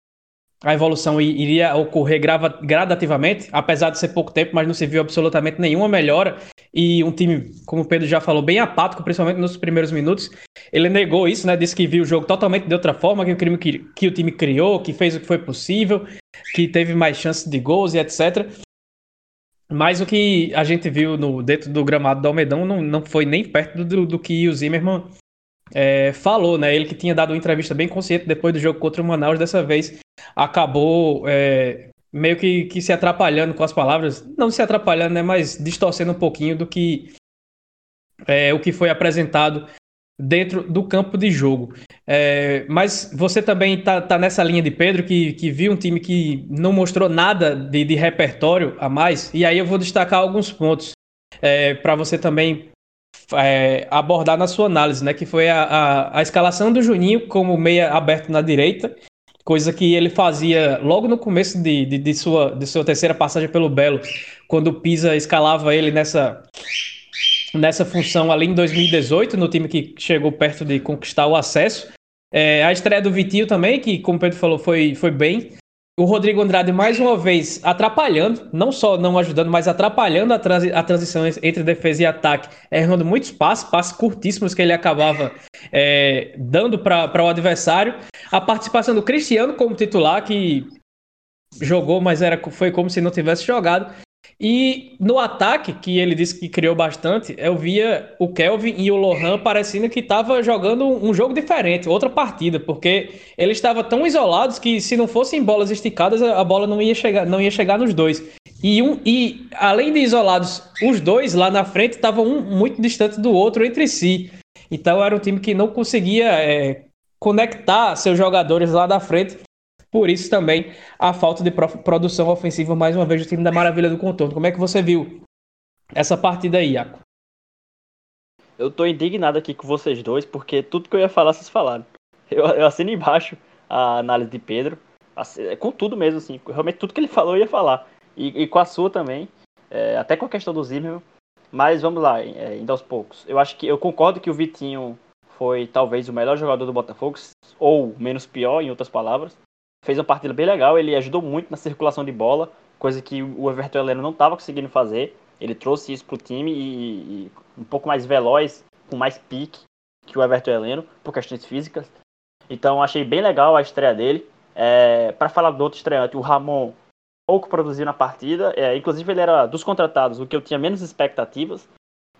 a evolução iria ocorrer gradativamente, apesar de ser pouco tempo, mas não se viu absolutamente nenhuma melhora. E um time, como o Pedro já falou, bem apático, principalmente nos primeiros minutos. Ele negou isso, né? Disse que viu o jogo totalmente de outra forma, que o, crime que, que o time criou, que fez o que foi possível, que teve mais chances de gols e etc. Mas o que a gente viu no, dentro do gramado do Almedão não, não foi nem perto do, do que o Zimmermann é, falou, né? Ele que tinha dado uma entrevista bem consciente depois do jogo contra o Manaus, dessa vez acabou é, meio que, que, se atrapalhando com as palavras, não se atrapalhando, né? Mas distorcendo um pouquinho do que é, o que foi apresentado dentro do campo de jogo. É, mas você também está tá nessa linha de Pedro, que, que viu um time que não mostrou nada de, de repertório a mais, e aí eu vou destacar alguns pontos é, para você também é, abordar na sua análise, né? Que foi a, a, a, escalação do Juninho como meia aberto na direita, coisa que ele fazia logo no começo de, de, de sua, de sua terceira passagem pelo Belo, quando o Pisa escalava ele nessa nessa função ali em 2018, no time que chegou perto de conquistar o acesso. É, a estreia do Vitinho também, que, como o Pedro falou, foi, foi bem. O Rodrigo Andrade, mais uma vez, atrapalhando, não só não ajudando, mas atrapalhando a, transi a transição entre defesa e ataque, errando muitos passes, passes curtíssimos que ele acabava é, dando para o adversário. A participação do Cristiano como titular, que jogou, mas era, foi como se não tivesse jogado. E no ataque, que ele disse que criou bastante, eu via o Kelvin e o Lohan parecendo que estava jogando um jogo diferente, outra partida, porque eles estavam tão isolados que se não fossem bolas esticadas, a bola não ia chegar, não ia chegar nos dois. E, um, e além de isolados, os dois lá na frente estavam um muito distante do outro entre si. Então era um time que não conseguia é, conectar seus jogadores lá da frente por isso também a falta de produção ofensiva, mais uma vez, do time da Maravilha do Contorno. Como é que você viu essa partida aí, Iaco? Eu tô indignado aqui com vocês dois, porque tudo que eu ia falar, vocês falaram. Eu, eu assino embaixo a análise de Pedro, com tudo mesmo, assim. Realmente tudo que ele falou eu ia falar. E, e com a sua também, é, até com a questão do Zimmerman. Mas vamos lá, é, indo aos poucos. Eu acho que eu concordo que o Vitinho foi talvez o melhor jogador do Botafogo, ou menos pior, em outras palavras fez uma partida bem legal, ele ajudou muito na circulação de bola, coisa que o Everton Heleno não estava conseguindo fazer. Ele trouxe isso para o time e, e, um pouco mais veloz, com mais pique que o Everton Heleno, por questões físicas. Então achei bem legal a estreia dele. É, para falar do outro estreante, o Ramon pouco produziu na partida, é, inclusive ele era dos contratados, o que eu tinha menos expectativas.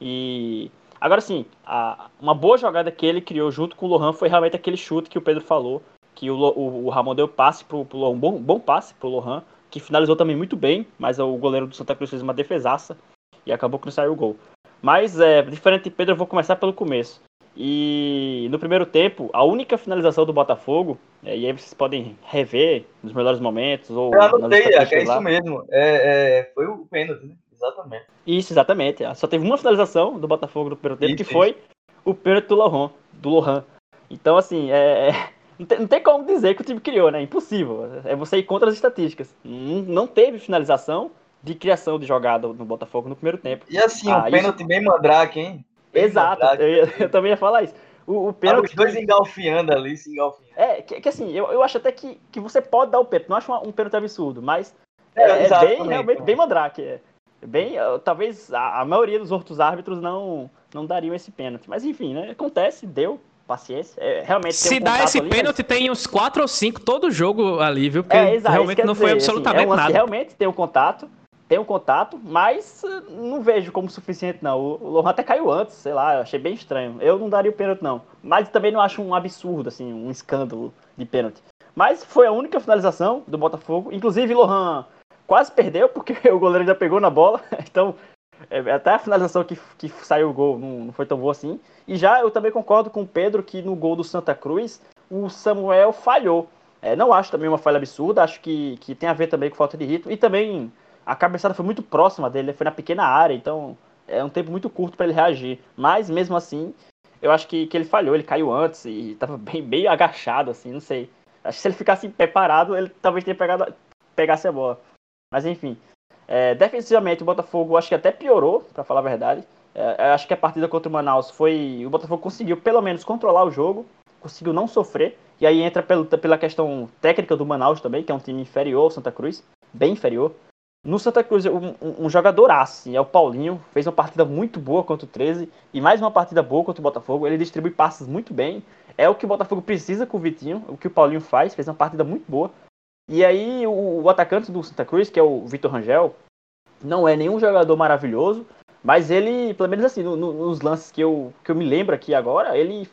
E agora sim, a, uma boa jogada que ele criou junto com o Lohan foi realmente aquele chute que o Pedro falou, que o, o, o Ramon deu passe pro, pro um bom, bom passe pro Lohan, que finalizou também muito bem, mas o goleiro do Santa Cruz fez uma defesaça e acabou que não saiu o gol. Mas, é, diferente de Pedro, eu vou começar pelo começo. E no primeiro tempo, a única finalização do Botafogo, é, e aí vocês podem rever nos melhores momentos. Ou eu anotei, é, é isso mesmo. É, é, foi o pênalti, né? Exatamente. Isso, exatamente. Só teve uma finalização do Botafogo no primeiro tempo, isso, que foi o pênalti do Lohan. Do Lohan. Então, assim, é, é não tem, não tem, como dizer que o time criou, né? Impossível. É você ir contra as estatísticas. Não, teve finalização de criação de jogada no Botafogo no primeiro tempo. E assim, ah, um pênalti isso... bem mandrake, hein? Bem Exato, mandrake, eu, eu, também ia falar isso. O, o pênalti... os dois engalfiando ali, se engalfiando. É, que, que, assim, eu, eu acho até que, que você pode dar o pênalti. Não acho um, um pênalti absurdo, mas é, é, é bem, realmente, bem mandrake. É. Bem, talvez a, a maioria dos outros árbitros não, não dariam esse pênalti. Mas enfim, né? Acontece, deu, paciência. É, realmente Se um dá esse ali, pênalti, mas... tem uns 4 ou 5 todo jogo ali, viu? Porque é, exato, realmente não dizer, foi absolutamente assim, é um nada. Realmente tem um contato, tem um contato, mas uh, não vejo como suficiente, não. O, Lohan até caiu antes, sei lá, achei bem estranho. Eu não daria o pênalti, não. Mas também não acho um absurdo, assim, um escândalo de pênalti. Mas foi a única finalização do Botafogo. Inclusive, Lohan quase perdeu, porque o goleiro já pegou na bola. Então, é, até a finalização que, que saiu o gol não, não foi tão boa assim. E já eu também concordo com o Pedro que no gol do Santa Cruz o Samuel falhou. É, não acho também uma falha absurda, acho que, que tem a ver também com falta de ritmo. E também a cabeçada foi muito próxima dele, foi na pequena área, então é um tempo muito curto para ele reagir. Mas mesmo assim, eu acho que, que ele falhou, ele caiu antes e estava bem, bem agachado, assim, não sei. Acho que se ele ficasse preparado, ele talvez tenha pegado, pegasse a bola. Mas enfim. É, defensivamente, o Botafogo acho que até piorou, para falar a verdade. É, acho que a partida contra o Manaus foi. O Botafogo conseguiu pelo menos controlar o jogo, conseguiu não sofrer. E aí entra pelo, pela questão técnica do Manaus também, que é um time inferior ao Santa Cruz, bem inferior. No Santa Cruz, um, um, jogador assim, é o Paulinho, fez uma partida muito boa contra o 13 e mais uma partida boa contra o Botafogo. Ele distribui passes muito bem. É o que o Botafogo precisa com o Vitinho, o que o Paulinho faz, fez uma partida muito boa. E aí o, o atacante do Santa Cruz, que é o Vitor Rangel, não é nenhum jogador maravilhoso, mas ele, pelo menos assim, no, no, nos lances que eu, que eu me lembro aqui agora, ele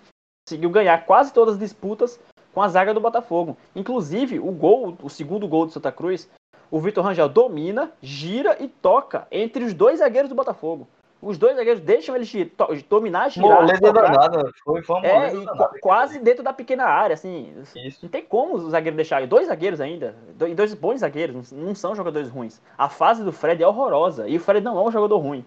conseguiu ganhar quase todas as disputas com a zaga do Botafogo. Inclusive, o gol, o segundo gol do Santa Cruz, o Vitor Rangel domina, gira e toca entre os dois zagueiros do Botafogo. Os dois zagueiros deixam ele gir, dominar, girar. Moleza danada. Foi, foi é, e danada, quase dentro da pequena área, assim. Isso. Não tem como o zagueiro deixar. Dois zagueiros ainda. Dois bons zagueiros. Não são jogadores ruins. A fase do Fred é horrorosa. E o Fred não é um jogador ruim.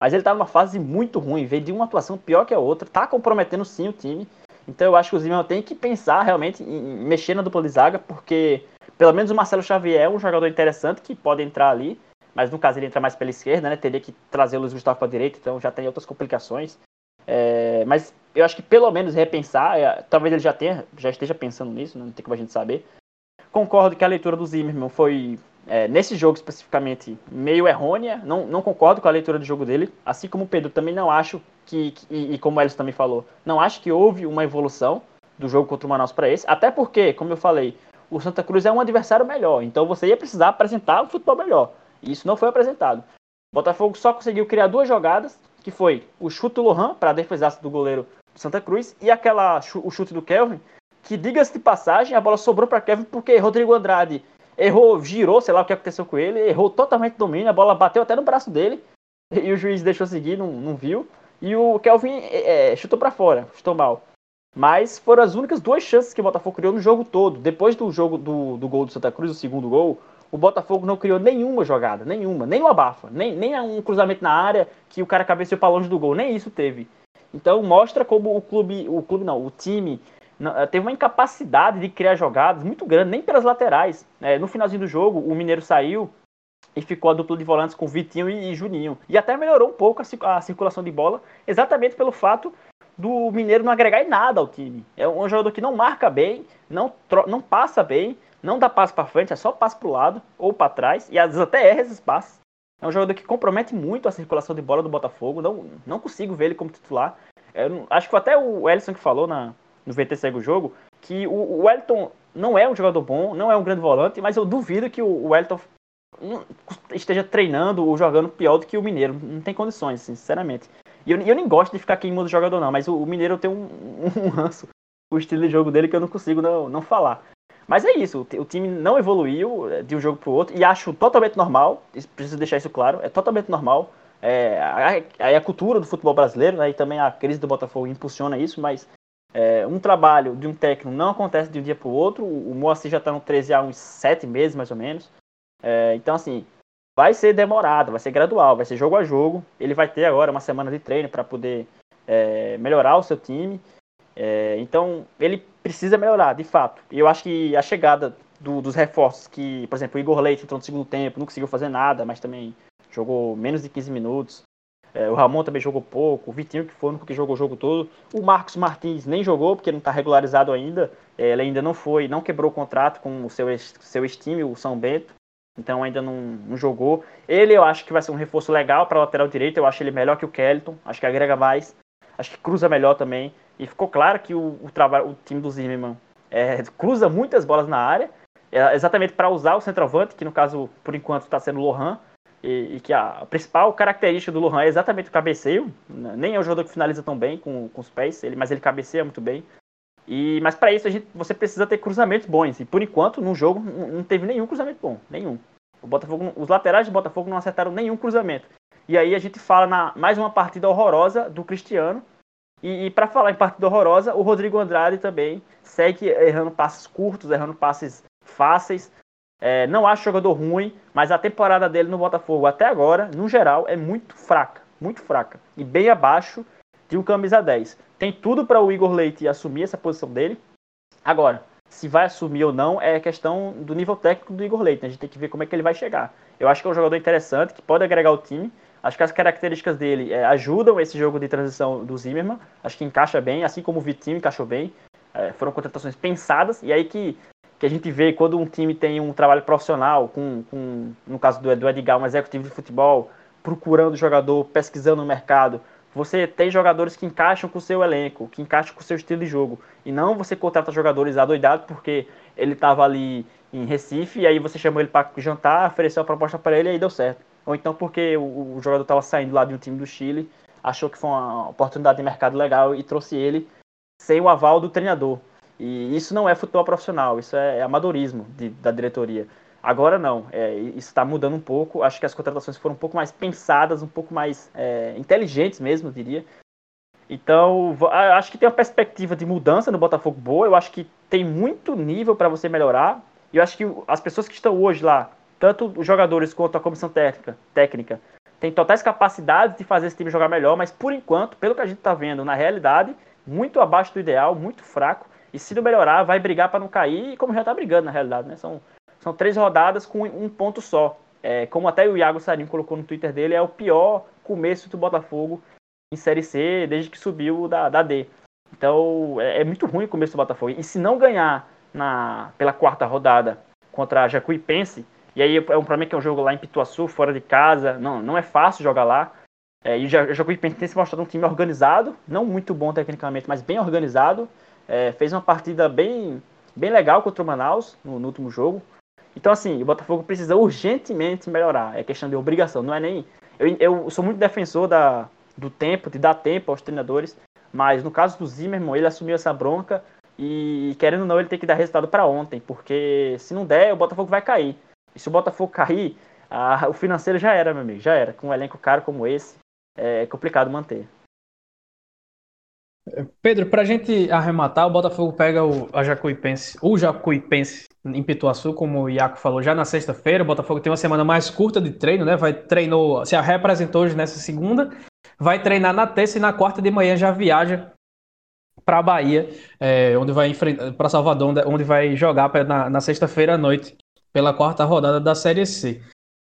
Mas ele tá numa fase muito ruim. Veio de uma atuação pior que a outra. Tá comprometendo sim o time. Então eu acho que o Zimmer tem que pensar realmente em mexer na dupla de zaga. Porque pelo menos o Marcelo Xavier é um jogador interessante que pode entrar ali mas no caso ele entra mais pela esquerda, né? Teria que trazer o Luiz Gustavo para a direita, então já tem outras complicações. É, mas eu acho que pelo menos repensar, é, talvez ele já tenha, já esteja pensando nisso, né, não tem como a gente saber. Concordo que a leitura do Zimmermann foi, é, nesse jogo especificamente, meio errônea. Não, não concordo com a leitura do jogo dele. Assim como o Pedro, também não acho que, que e, e como o Elis também falou, não acho que houve uma evolução do jogo contra o Manaus para esse. Até porque, como eu falei, o Santa Cruz é um adversário melhor. Então você ia precisar apresentar o futebol melhor. Isso não foi apresentado. O Botafogo só conseguiu criar duas jogadas, que foi o chute do Lohan para a defesa do goleiro Santa Cruz e aquela o chute do Kelvin, que diga-se de passagem, a bola sobrou para Kelvin porque Rodrigo Andrade errou, girou, sei lá o que aconteceu com ele, errou totalmente o domínio, a bola bateu até no braço dele e o juiz deixou seguir, não, não viu. E o Kelvin é, é chutou para fora, chutou mal. Mas foram as únicas duas chances que o Botafogo criou no jogo todo. Depois do jogo do, do gol do Santa Cruz, o segundo gol, o Botafogo não criou nenhuma jogada, nenhuma, nem uma abafa, nem, nem um cruzamento na área que o cara cabeceou para longe do gol, nem isso teve. Então mostra como o clube, o clube não, o time eh, teve uma incapacidade de criar jogadas muito grande, nem pelas laterais. É, no finalzinho do jogo, o Mineiro saiu e ficou a dupla de volantes com Vitinho e, e Juninho. E até melhorou um pouco a, a, circulação de bola, exatamente pelo fato do Mineiro não agregar em nada ao time. É um jogador que não marca bem, não, não passa bem, não dá passo para frente, é só passo para o lado ou para trás, e às vezes até erra esses passos. É um jogador que compromete muito a circulação de bola do Botafogo, não, não consigo ver ele como titular. Eu, acho que até o Ellison que falou na, no VT Segue o Jogo, que o, o Wellington não é um jogador bom, não é um grande volante, mas eu duvido que o, o Wellington esteja treinando ou jogando pior do que o Mineiro. Não tem condições, sinceramente. E eu, eu nem gosto de ficar queimando o jogador, não, mas o, o Mineiro tem um, um, um ranço, o estilo de jogo dele que eu não consigo não, não falar. Mas é isso, o time não evoluiu é, de um jogo para o outro e acho totalmente normal, preciso deixar isso claro, é totalmente normal. É, a, a, cultura do futebol brasileiro, né, e também a crise do Botafogo impulsiona isso, mas é, um trabalho de um técnico não acontece de um dia para o outro. O Moacir já está no 13 há uns 7 meses, mais ou menos. É, então, assim, vai ser demorado, vai ser gradual, vai ser jogo a jogo. Ele vai ter agora uma semana de treino para poder é, melhorar o seu time. É, então, ele precisa melhorar, de fato. E eu acho que a chegada do, dos reforços, que, por exemplo, o Igor Leite entrou no segundo tempo, não conseguiu fazer nada, mas também jogou menos de 15 minutos. É, o Ramon também jogou pouco, o Vitinho, que foi o único que jogou o jogo todo. O Marcos Martins nem jogou, porque não está regularizado ainda. É, ele ainda não foi, não quebrou o contrato com o seu, seu time, o São Bento. Então ainda não, não, jogou. Ele eu acho que vai ser um reforço legal para lateral direita. Eu acho ele melhor que o Kelton. Acho que agrega mais. Acho que cruza melhor também. E ficou claro que o, o, trabalho, o time do Zimmermann é, cruza muitas bolas na área, é, exatamente para usar o centroavante, que no caso, por enquanto, está sendo o Lohan, e, e, que a, principal característica do Lohan é exatamente o cabeceio. Né? Nem é um jogador que finaliza tão bem com, com os pés, ele, mas ele cabeceia muito bem. E, mas para isso a gente, você precisa ter cruzamentos bons. E por enquanto, no jogo, não, não teve nenhum cruzamento bom. Nenhum. O Botafogo, os laterais do Botafogo não acertaram nenhum cruzamento. E aí a gente fala na mais uma partida horrorosa do Cristiano, e, e para falar em partida horrorosa, o Rodrigo Andrade também segue errando passes curtos, errando passes fáceis. É, não acho jogador ruim, mas a temporada dele no Botafogo até agora, no geral, é muito fraca. Muito fraca. E bem abaixo de um camisa 10. Tem tudo para o Igor Leite assumir essa posição dele. Agora, se vai assumir ou não é questão do nível técnico do Igor Leite. Né? A gente tem que ver como é que ele vai chegar. Eu acho que é um jogador interessante, que pode agregar o time, Acho que as características dele é, ajudam esse jogo de transição do Zimmermann. Acho que encaixa bem, assim como o Vitinho encaixou bem. É, foram contratações pensadas. E aí que, que a gente vê quando um time tem um trabalho profissional, com, com no caso do, do Edgar, um executivo de futebol, procurando jogador, pesquisando no mercado. Você tem jogadores que encaixam com o seu elenco, que encaixam com o seu estilo de jogo. E não você contrata jogadores adoidados porque ele estava ali em Recife e aí você chamou ele para jantar, ofereceu a proposta para ele e aí deu certo ou então porque o, o jogador estava saindo lá de um time do Chile, achou que foi uma oportunidade de mercado legal e trouxe ele sem o aval do treinador. E isso não é futebol profissional, isso é, é amadorismo de, da diretoria. Agora não, é, isso está mudando um pouco. Acho que as contratações foram um pouco mais pensadas, um pouco mais é, inteligentes mesmo, diria. Então, acho que tem uma perspectiva de mudança no Botafogo boa. Eu acho que tem muito nível para você melhorar. E eu acho que as pessoas que estão hoje lá, tanto os jogadores quanto a comissão técnica, técnica têm totais capacidades de fazer esse time jogar melhor, mas por enquanto, pelo que a gente está vendo na realidade, muito abaixo do ideal, muito fraco. E se não melhorar, vai brigar para não cair, como já está brigando na realidade, né? São são três rodadas com um ponto só. É, como até o Iago Sarim colocou no Twitter dele, é o pior começo do Botafogo em Série C desde que subiu da, da D. Então é, é, muito ruim o começo do Botafogo. E se não ganhar na, pela quarta rodada contra a Jacuipense, e aí é um problema que é um jogo lá em Pituaçu, fora de casa, não, não é fácil jogar lá. É, e o Jacuipense tem se mostrado um time organizado, não muito bom tecnicamente, mas bem organizado. É, fez uma partida bem, bem legal contra o Manaus no, no último jogo. Então, assim, o Botafogo precisa urgentemente melhorar. É questão de obrigação, não é nem. Eu, eu sou muito defensor da, do tempo, de dar tempo aos treinadores, mas no caso do Zimmermann, ele assumiu essa bronca e, querendo ou não, ele tem que dar resultado para ontem, porque se não der, o Botafogo vai cair. E se o Botafogo cair, a, o financeiro já era, meu amigo, já era. Com um elenco caro como esse, é complicado manter. Pedro, para a gente arrematar, o Botafogo pega o, a Jacuipense, o Jacuipense em Pituaçu, como o Iaco falou, já na sexta-feira. O Botafogo tem uma semana mais curta de treino, né? Vai treinou, se representou hoje nessa segunda, vai treinar na terça e na quarta de manhã já viaja para a Bahia, é, onde vai enfrentar para Salvador, onde vai jogar na, na sexta-feira à noite pela quarta rodada da Série C.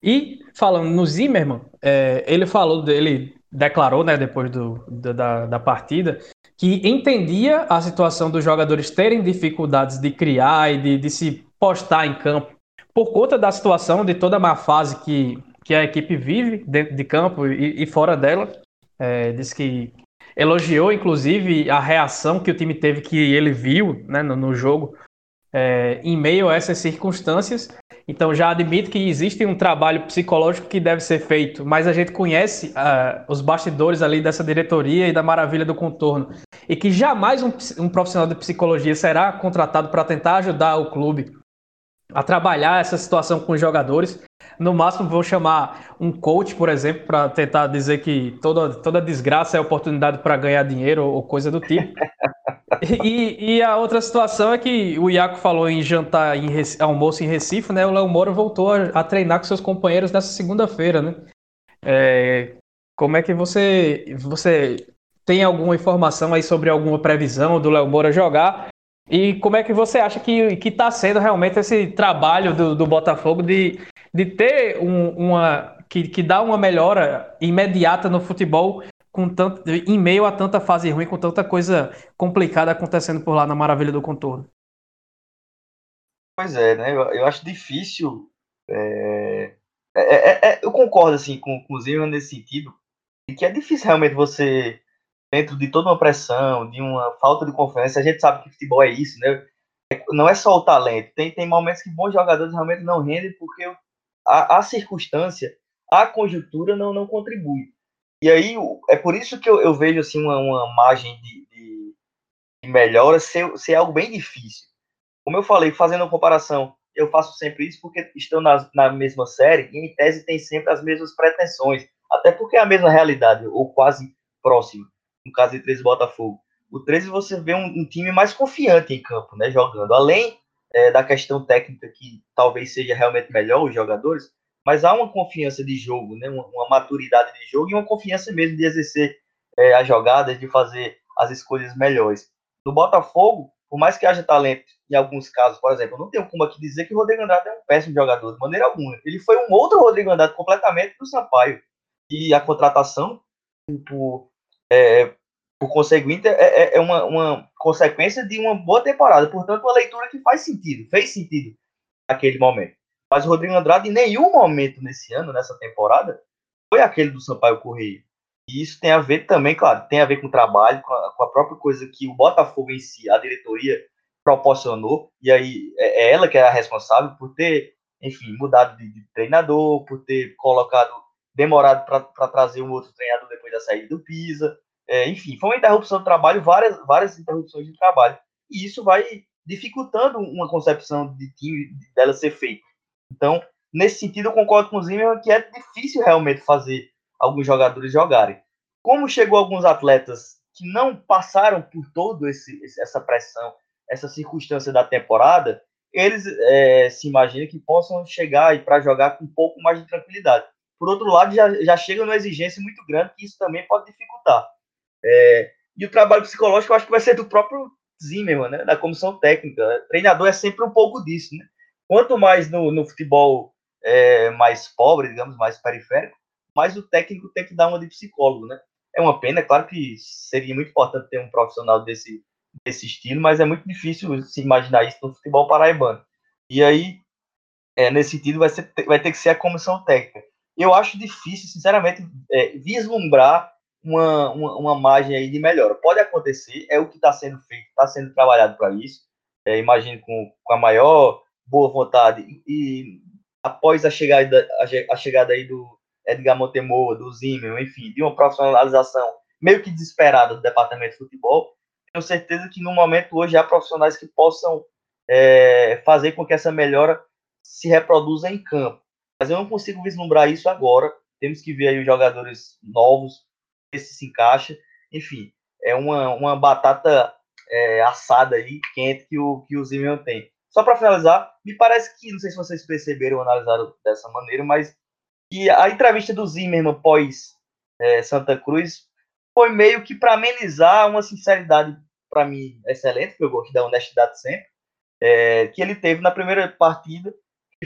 E falando no Zimmermann, é, ele falou, ele declarou, né, depois do, da, da partida, que entendia a situação dos jogadores terem dificuldades de criar e de, de se postar em campo por conta da situação de toda a má fase que, que a equipe vive dentro de campo e, e fora dela. É, disse que elogiou, inclusive, a reação que o time teve, que ele viu né, no, no jogo, é, em meio a essas circunstâncias. Então já admito que existe um trabalho psicológico que deve ser feito, mas a gente conhece uh, os bastidores ali dessa diretoria e da maravilha do contorno. E que jamais um, um profissional de psicologia será contratado para tentar ajudar o clube a trabalhar essa situação com os jogadores. No máximo, vou chamar um coach, por exemplo, para tentar dizer que toda, toda desgraça é oportunidade para ganhar dinheiro ou coisa do tipo. E, e, a outra situação é que o Iaco falou em jantar, em almoço em Recife, né? O Léo Moro voltou a, a, treinar com seus companheiros nessa segunda-feira, né? É, como é que você, você tem alguma informação aí sobre alguma previsão do Léo Moura jogar? E como é que você acha que está sendo realmente esse trabalho do, do Botafogo de, de ter um, uma. Que, que dá uma melhora imediata no futebol com tanto, em meio a tanta fase ruim, com tanta coisa complicada acontecendo por lá na Maravilha do Contorno. Pois é, né? Eu, eu acho difícil. É... É, é, é eu concordo assim, com, com o Zima nesse sentido, que é difícil realmente você, dentro de toda uma pressão, de uma falta de confiança, a gente sabe que futebol é isso, né? Não é só o talento, tem, tem momentos que bons jogadores realmente não rendem porque a, a circunstância, a conjuntura não, não contribui. E aí, é por isso que eu, eu vejo assim, uma, uma margem de, de, de melhora ser, ser algo bem difícil. Como eu falei, fazendo uma comparação, eu faço sempre isso porque estão na, na mesma série e, em tese, tem sempre as mesmas pretensões. Até porque é a mesma realidade, ou quase próxima. No caso de 13 Botafogo. O 13 você vê um, um time mais confiante em campo, né, jogando. Além é, da questão técnica, que talvez seja realmente melhor os jogadores, mas há uma confiança de jogo, né? uma, uma maturidade de jogo e uma confiança mesmo de exercer é, as jogadas, de fazer as escolhas melhores. No Botafogo, por mais que haja talento em alguns casos, por exemplo, não tenho como aqui dizer que o Rodrigo Andrade é um péssimo jogador, de maneira alguma. Ele foi um outro Rodrigo Andrade completamente do Sampaio. E a contratação, por, é, por conseguinte, é, é, é uma, uma consequência de uma boa temporada. Portanto, uma leitura que faz sentido, fez sentido naquele momento. Mas o Rodrigo Andrade, em nenhum momento nesse ano, nessa temporada, foi aquele do Sampaio Correia. E isso tem a ver também, claro, tem a ver com o trabalho, com a, com a própria coisa que o Botafogo em si, a diretoria, proporcionou. E aí é, é ela que é a responsável por ter, enfim, mudado de, de treinador, por ter colocado, demorado para trazer um outro treinador depois da saída do Pisa. É, enfim, foi uma interrupção do trabalho, várias, várias interrupções de trabalho. E isso vai dificultando uma concepção de time dela ser feita. Então, nesse sentido, eu concordo com o Zimmermann que é difícil realmente fazer alguns jogadores jogarem. Como chegou alguns atletas que não passaram por todo esse essa pressão, essa circunstância da temporada, eles é, se imaginam que possam chegar para jogar com um pouco mais de tranquilidade. Por outro lado, já, já chega numa exigência muito grande, que isso também pode dificultar. É, e o trabalho psicológico, eu acho que vai ser do próprio Zimmermann, né, da comissão técnica. O treinador é sempre um pouco disso. Né? Quanto mais no, no futebol é, mais pobre, digamos, mais periférico, mais o técnico tem que dar uma de psicólogo. Né? É uma pena, é claro que seria muito importante ter um profissional desse, desse estilo, mas é muito difícil se imaginar isso no futebol paraibano. E aí, é, nesse sentido, vai, ser, vai ter que ser a comissão técnica. Eu acho difícil, sinceramente, é, vislumbrar uma, uma, uma, margem aí de melhora. Pode acontecer, é o que está sendo feito, está sendo trabalhado para isso. É, imagino com, com a maior boa vontade e, e após a chegada, a, a, chegada aí do Edgar Montemoa, do Zimmer, enfim, de uma profissionalização meio que desesperada do departamento de futebol, tenho certeza que no momento hoje há profissionais que possam é, fazer com que essa melhora se reproduza em campo. Mas eu não consigo vislumbrar isso agora. Temos que ver aí os jogadores novos, ver se encaixa. Enfim, é uma, uma batata é, assada aí, quente, que o, que o Zimmermann tem. Só para finalizar, me parece que, não sei se vocês perceberam ou analisaram dessa maneira, mas que a entrevista do Zimmermann pós é, Santa Cruz foi meio que para amenizar uma sinceridade para mim excelente, que eu gosto da honestidade sempre, é, que ele teve na primeira partida,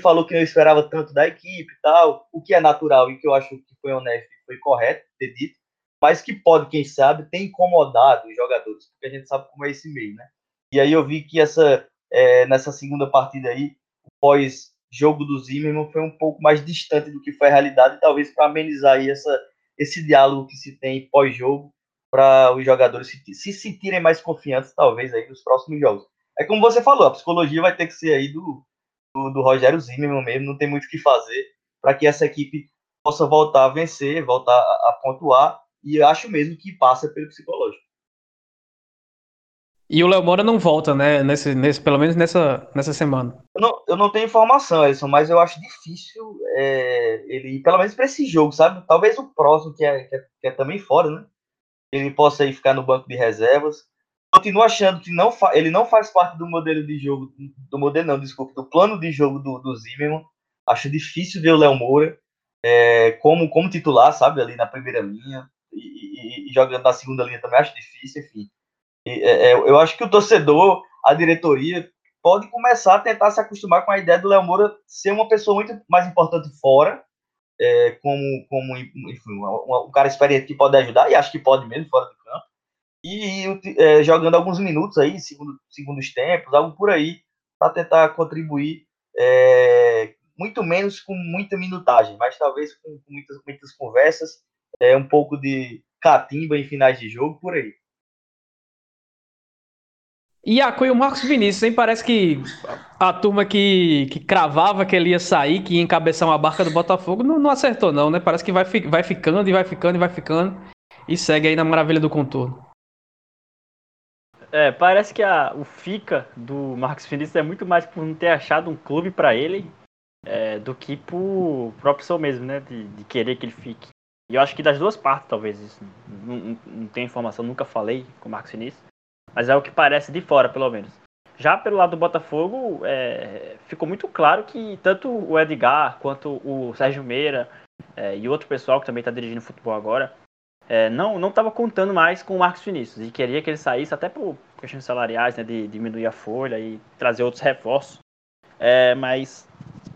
falou que não esperava tanto da equipe e tal, o que é natural e que eu acho que foi honesto e foi correto ter dito, mas que pode, quem sabe, ter incomodado os jogadores, porque a gente sabe como é esse meio, né? E aí eu vi que essa é, nessa segunda partida aí, o pós-jogo do Zimmermann foi um pouco mais distante do que foi a realidade, talvez para amenizar aí essa esse diálogo que se tem pós-jogo para os jogadores se, se sentirem mais confiantes, talvez, aí nos próximos jogos. É como você falou, a psicologia vai ter que ser aí do, do, do Rogério Zimmermann mesmo, não tem muito o que fazer para que essa equipe possa voltar a vencer, voltar a, a pontuar, e acho mesmo que passa pelo psicológico. E o Léo Moura não volta, né? Nesse, nesse, pelo menos nessa, nessa semana. Eu não, eu não tenho informação, Edson, mas eu acho difícil é, ele ir, pelo menos para esse jogo, sabe? Talvez o próximo, que é, que é, que é também fora, né? Ele possa ir ficar no banco de reservas. Continuo achando que não ele não faz parte do modelo de jogo, do modelo não, desculpa, do plano de jogo do, do Zimmermann. Acho difícil ver o Léo Moura é, como, como titular, sabe? Ali na primeira linha. E, e, e jogando na segunda linha também acho difícil, enfim é, é, eu acho que o torcedor, a diretoria, pode começar a tentar se acostumar com a ideia do Léo Moura ser uma pessoa muito mais importante fora, é, como, como enfim, um, um, cara experiente que pode ajudar, e acho que pode mesmo fora do campo, e é, jogando alguns minutos aí, segundo, segundos tempos, algo por aí, para tentar contribuir é, muito menos com muita minutagem, mas talvez com, com muitas, muitas conversas, é, um pouco de catimba em finais de jogo, por aí. E a e o Marcos Vinícius, hein? Parece que a turma que, que cravava que ele ia sair, que ia encabeçar uma barca do Botafogo, não, não acertou, não, né? Parece que vai, vai ficando e vai ficando e vai ficando. E segue aí na maravilha do contorno. É, parece que a, o FICA do Marcos Vinícius é muito mais por não ter achado um clube para ele é, do que por, por opção mesmo, né? De, de, querer que ele fique. E eu acho que das duas partes, talvez, isso. Não, não, não tenho informação, nunca falei com o Marcos Vinícius. Mas é o que parece de fora, pelo menos. Já pelo lado do Botafogo, é, ficou muito claro que tanto o Edgar quanto o Sérgio Meira é, e outro pessoal que também está dirigindo futebol agora é, não não estava contando mais com o Marcos Vinícius e queria que ele saísse até por questões salariais, né, de diminuir a folha e trazer outros reforços. É, mas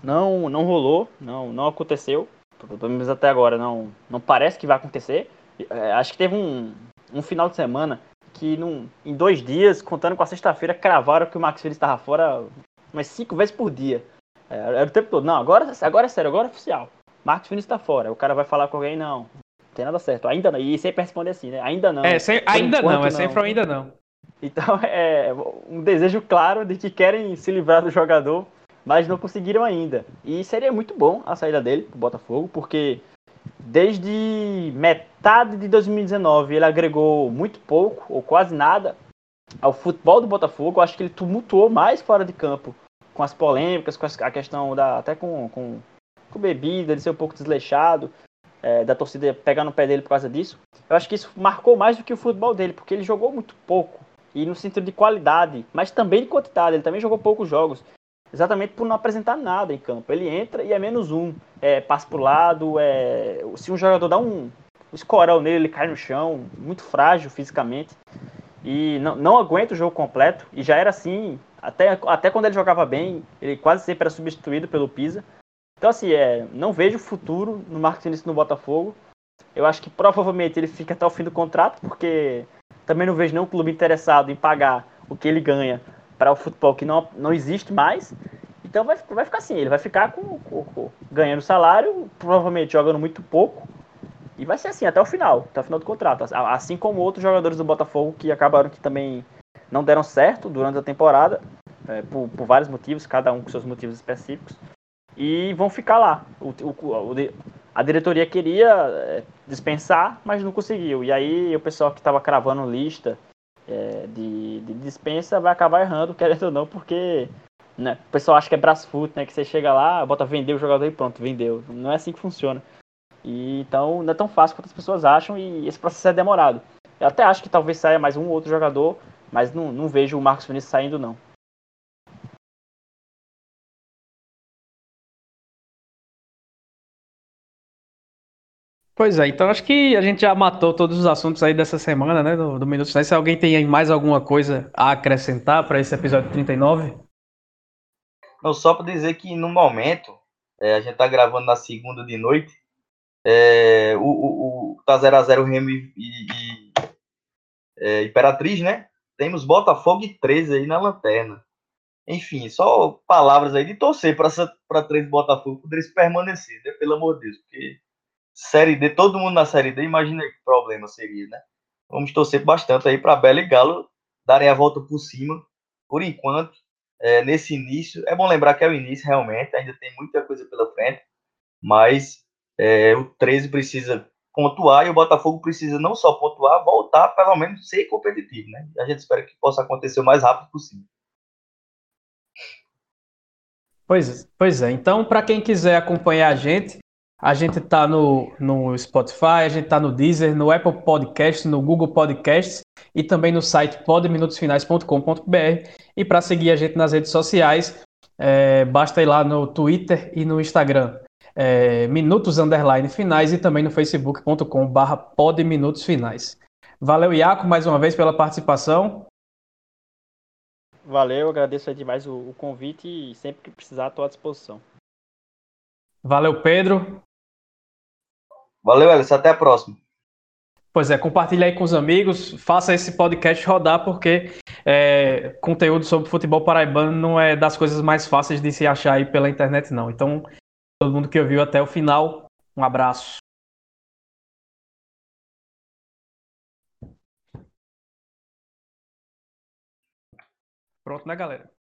não não rolou, não não aconteceu. Pelo menos até agora não não parece que vai acontecer. É, acho que teve um, um final de semana que num, em dois dias, contando com a sexta-feira, cravaram que o Max Feliz estava fora umas cinco vezes por dia. É, era o tempo todo. Não, agora, agora é sério, agora é oficial. Marcos Vinícius está fora. O cara vai falar com alguém, não. Não tem nada certo. Ainda não. E sempre responde assim, né? Ainda não. É, sem, ainda não, é sempre ainda não. Então é um desejo claro de que querem se livrar do jogador, mas não conseguiram ainda. E seria muito bom a saída dele pro Botafogo, porque Desde metade de 2019, ele agregou muito pouco, ou quase nada, ao futebol do Botafogo. Acho que ele tumultuou mais fora de campo com as polêmicas, com a questão da. até com, com, com bebida, de ser um pouco desleixado, é, da torcida pegar no pé dele por causa disso. Eu acho que isso marcou mais do que o futebol dele, porque ele jogou muito pouco. E no sentido de qualidade, mas também de quantidade. Ele também jogou poucos jogos. Exatamente por não apresentar nada em campo. Ele entra e é menos um. É, passa pro lado. É... Se um jogador dá um, um escorão nele, ele cai no chão. Muito frágil fisicamente. E não, não aguenta o jogo completo. E já era assim. Até, até quando ele jogava bem, ele quase sempre era substituído pelo Pisa. Então, assim, é, não vejo futuro no Marcos Vinícius no Botafogo. Eu acho que provavelmente ele fica até o fim do contrato, porque também não vejo nenhum clube interessado em pagar o que ele ganha para o futebol que não, não existe mais. Então vai, vai ficar assim, ele vai ficar com, com, com, ganhando salário, provavelmente jogando muito pouco. E vai ser assim até o final, até o final do contrato. Assim como outros jogadores do Botafogo que acabaram que também não deram certo durante a temporada, é, por, por vários motivos, cada um com seus motivos específicos e vão ficar lá. O, o, a diretoria queria é, dispensar, mas não conseguiu. E aí o pessoal que estava cravando lista é, de, de, dispensa vai acabar errando, querendo ou não, porque né, o pessoal acha que é Brasfoot, né? Que você chega lá, bota vender o jogador e pronto, vendeu. Não é assim que funciona. E, então não é tão fácil quanto as pessoas acham e esse processo é demorado. Eu até acho que talvez saia mais um ou outro jogador, mas não, não vejo o Marcos Vinícius saindo não. Pois é, então acho que a gente já matou todos os assuntos aí dessa semana, né, do, do Minuto Se alguém tem mais alguma coisa a acrescentar para esse episódio 39? Não, só para dizer que no momento, é, a gente tá gravando na segunda de noite, é, o, o, o, tá 0x0 Remo e, e, é, Imperatriz, né? Temos Botafogo e 13 aí na lanterna. Enfim, só palavras aí de torcer para três Botafogo poderem permanecer, né? Pelo amor de Deus, porque Série D, todo mundo na Série D, imagina que problema seria, né? Vamos torcer bastante aí para Bela e Galo darem a volta por cima, por enquanto, é, nesse início. É bom lembrar que é o início, realmente, ainda tem muita coisa pela frente, mas é, o 13 precisa pontuar e o Botafogo precisa não só pontuar, voltar, pelo menos ser competitivo, né? A gente espera que possa acontecer o mais rápido possível. Pois, pois é, então, para quem quiser acompanhar a gente, a gente está no, no Spotify, a gente está no Deezer, no Apple Podcasts, no Google Podcasts e também no site podminutosfinais.com.br. E para seguir a gente nas redes sociais, é, basta ir lá no Twitter e no Instagram. É, minutos underline finais e também no facebook.com barra podminutosfinais. Valeu, Iaco, mais uma vez pela participação. Valeu, agradeço demais o, o convite e sempre que precisar estou à disposição. Valeu, Pedro. Valeu, Alisson. Até a próxima. Pois é, compartilhe aí com os amigos, faça esse podcast rodar, porque é, conteúdo sobre futebol paraibano não é das coisas mais fáceis de se achar aí pela internet, não. Então, todo mundo que ouviu até o final, um abraço. Pronto, né, galera?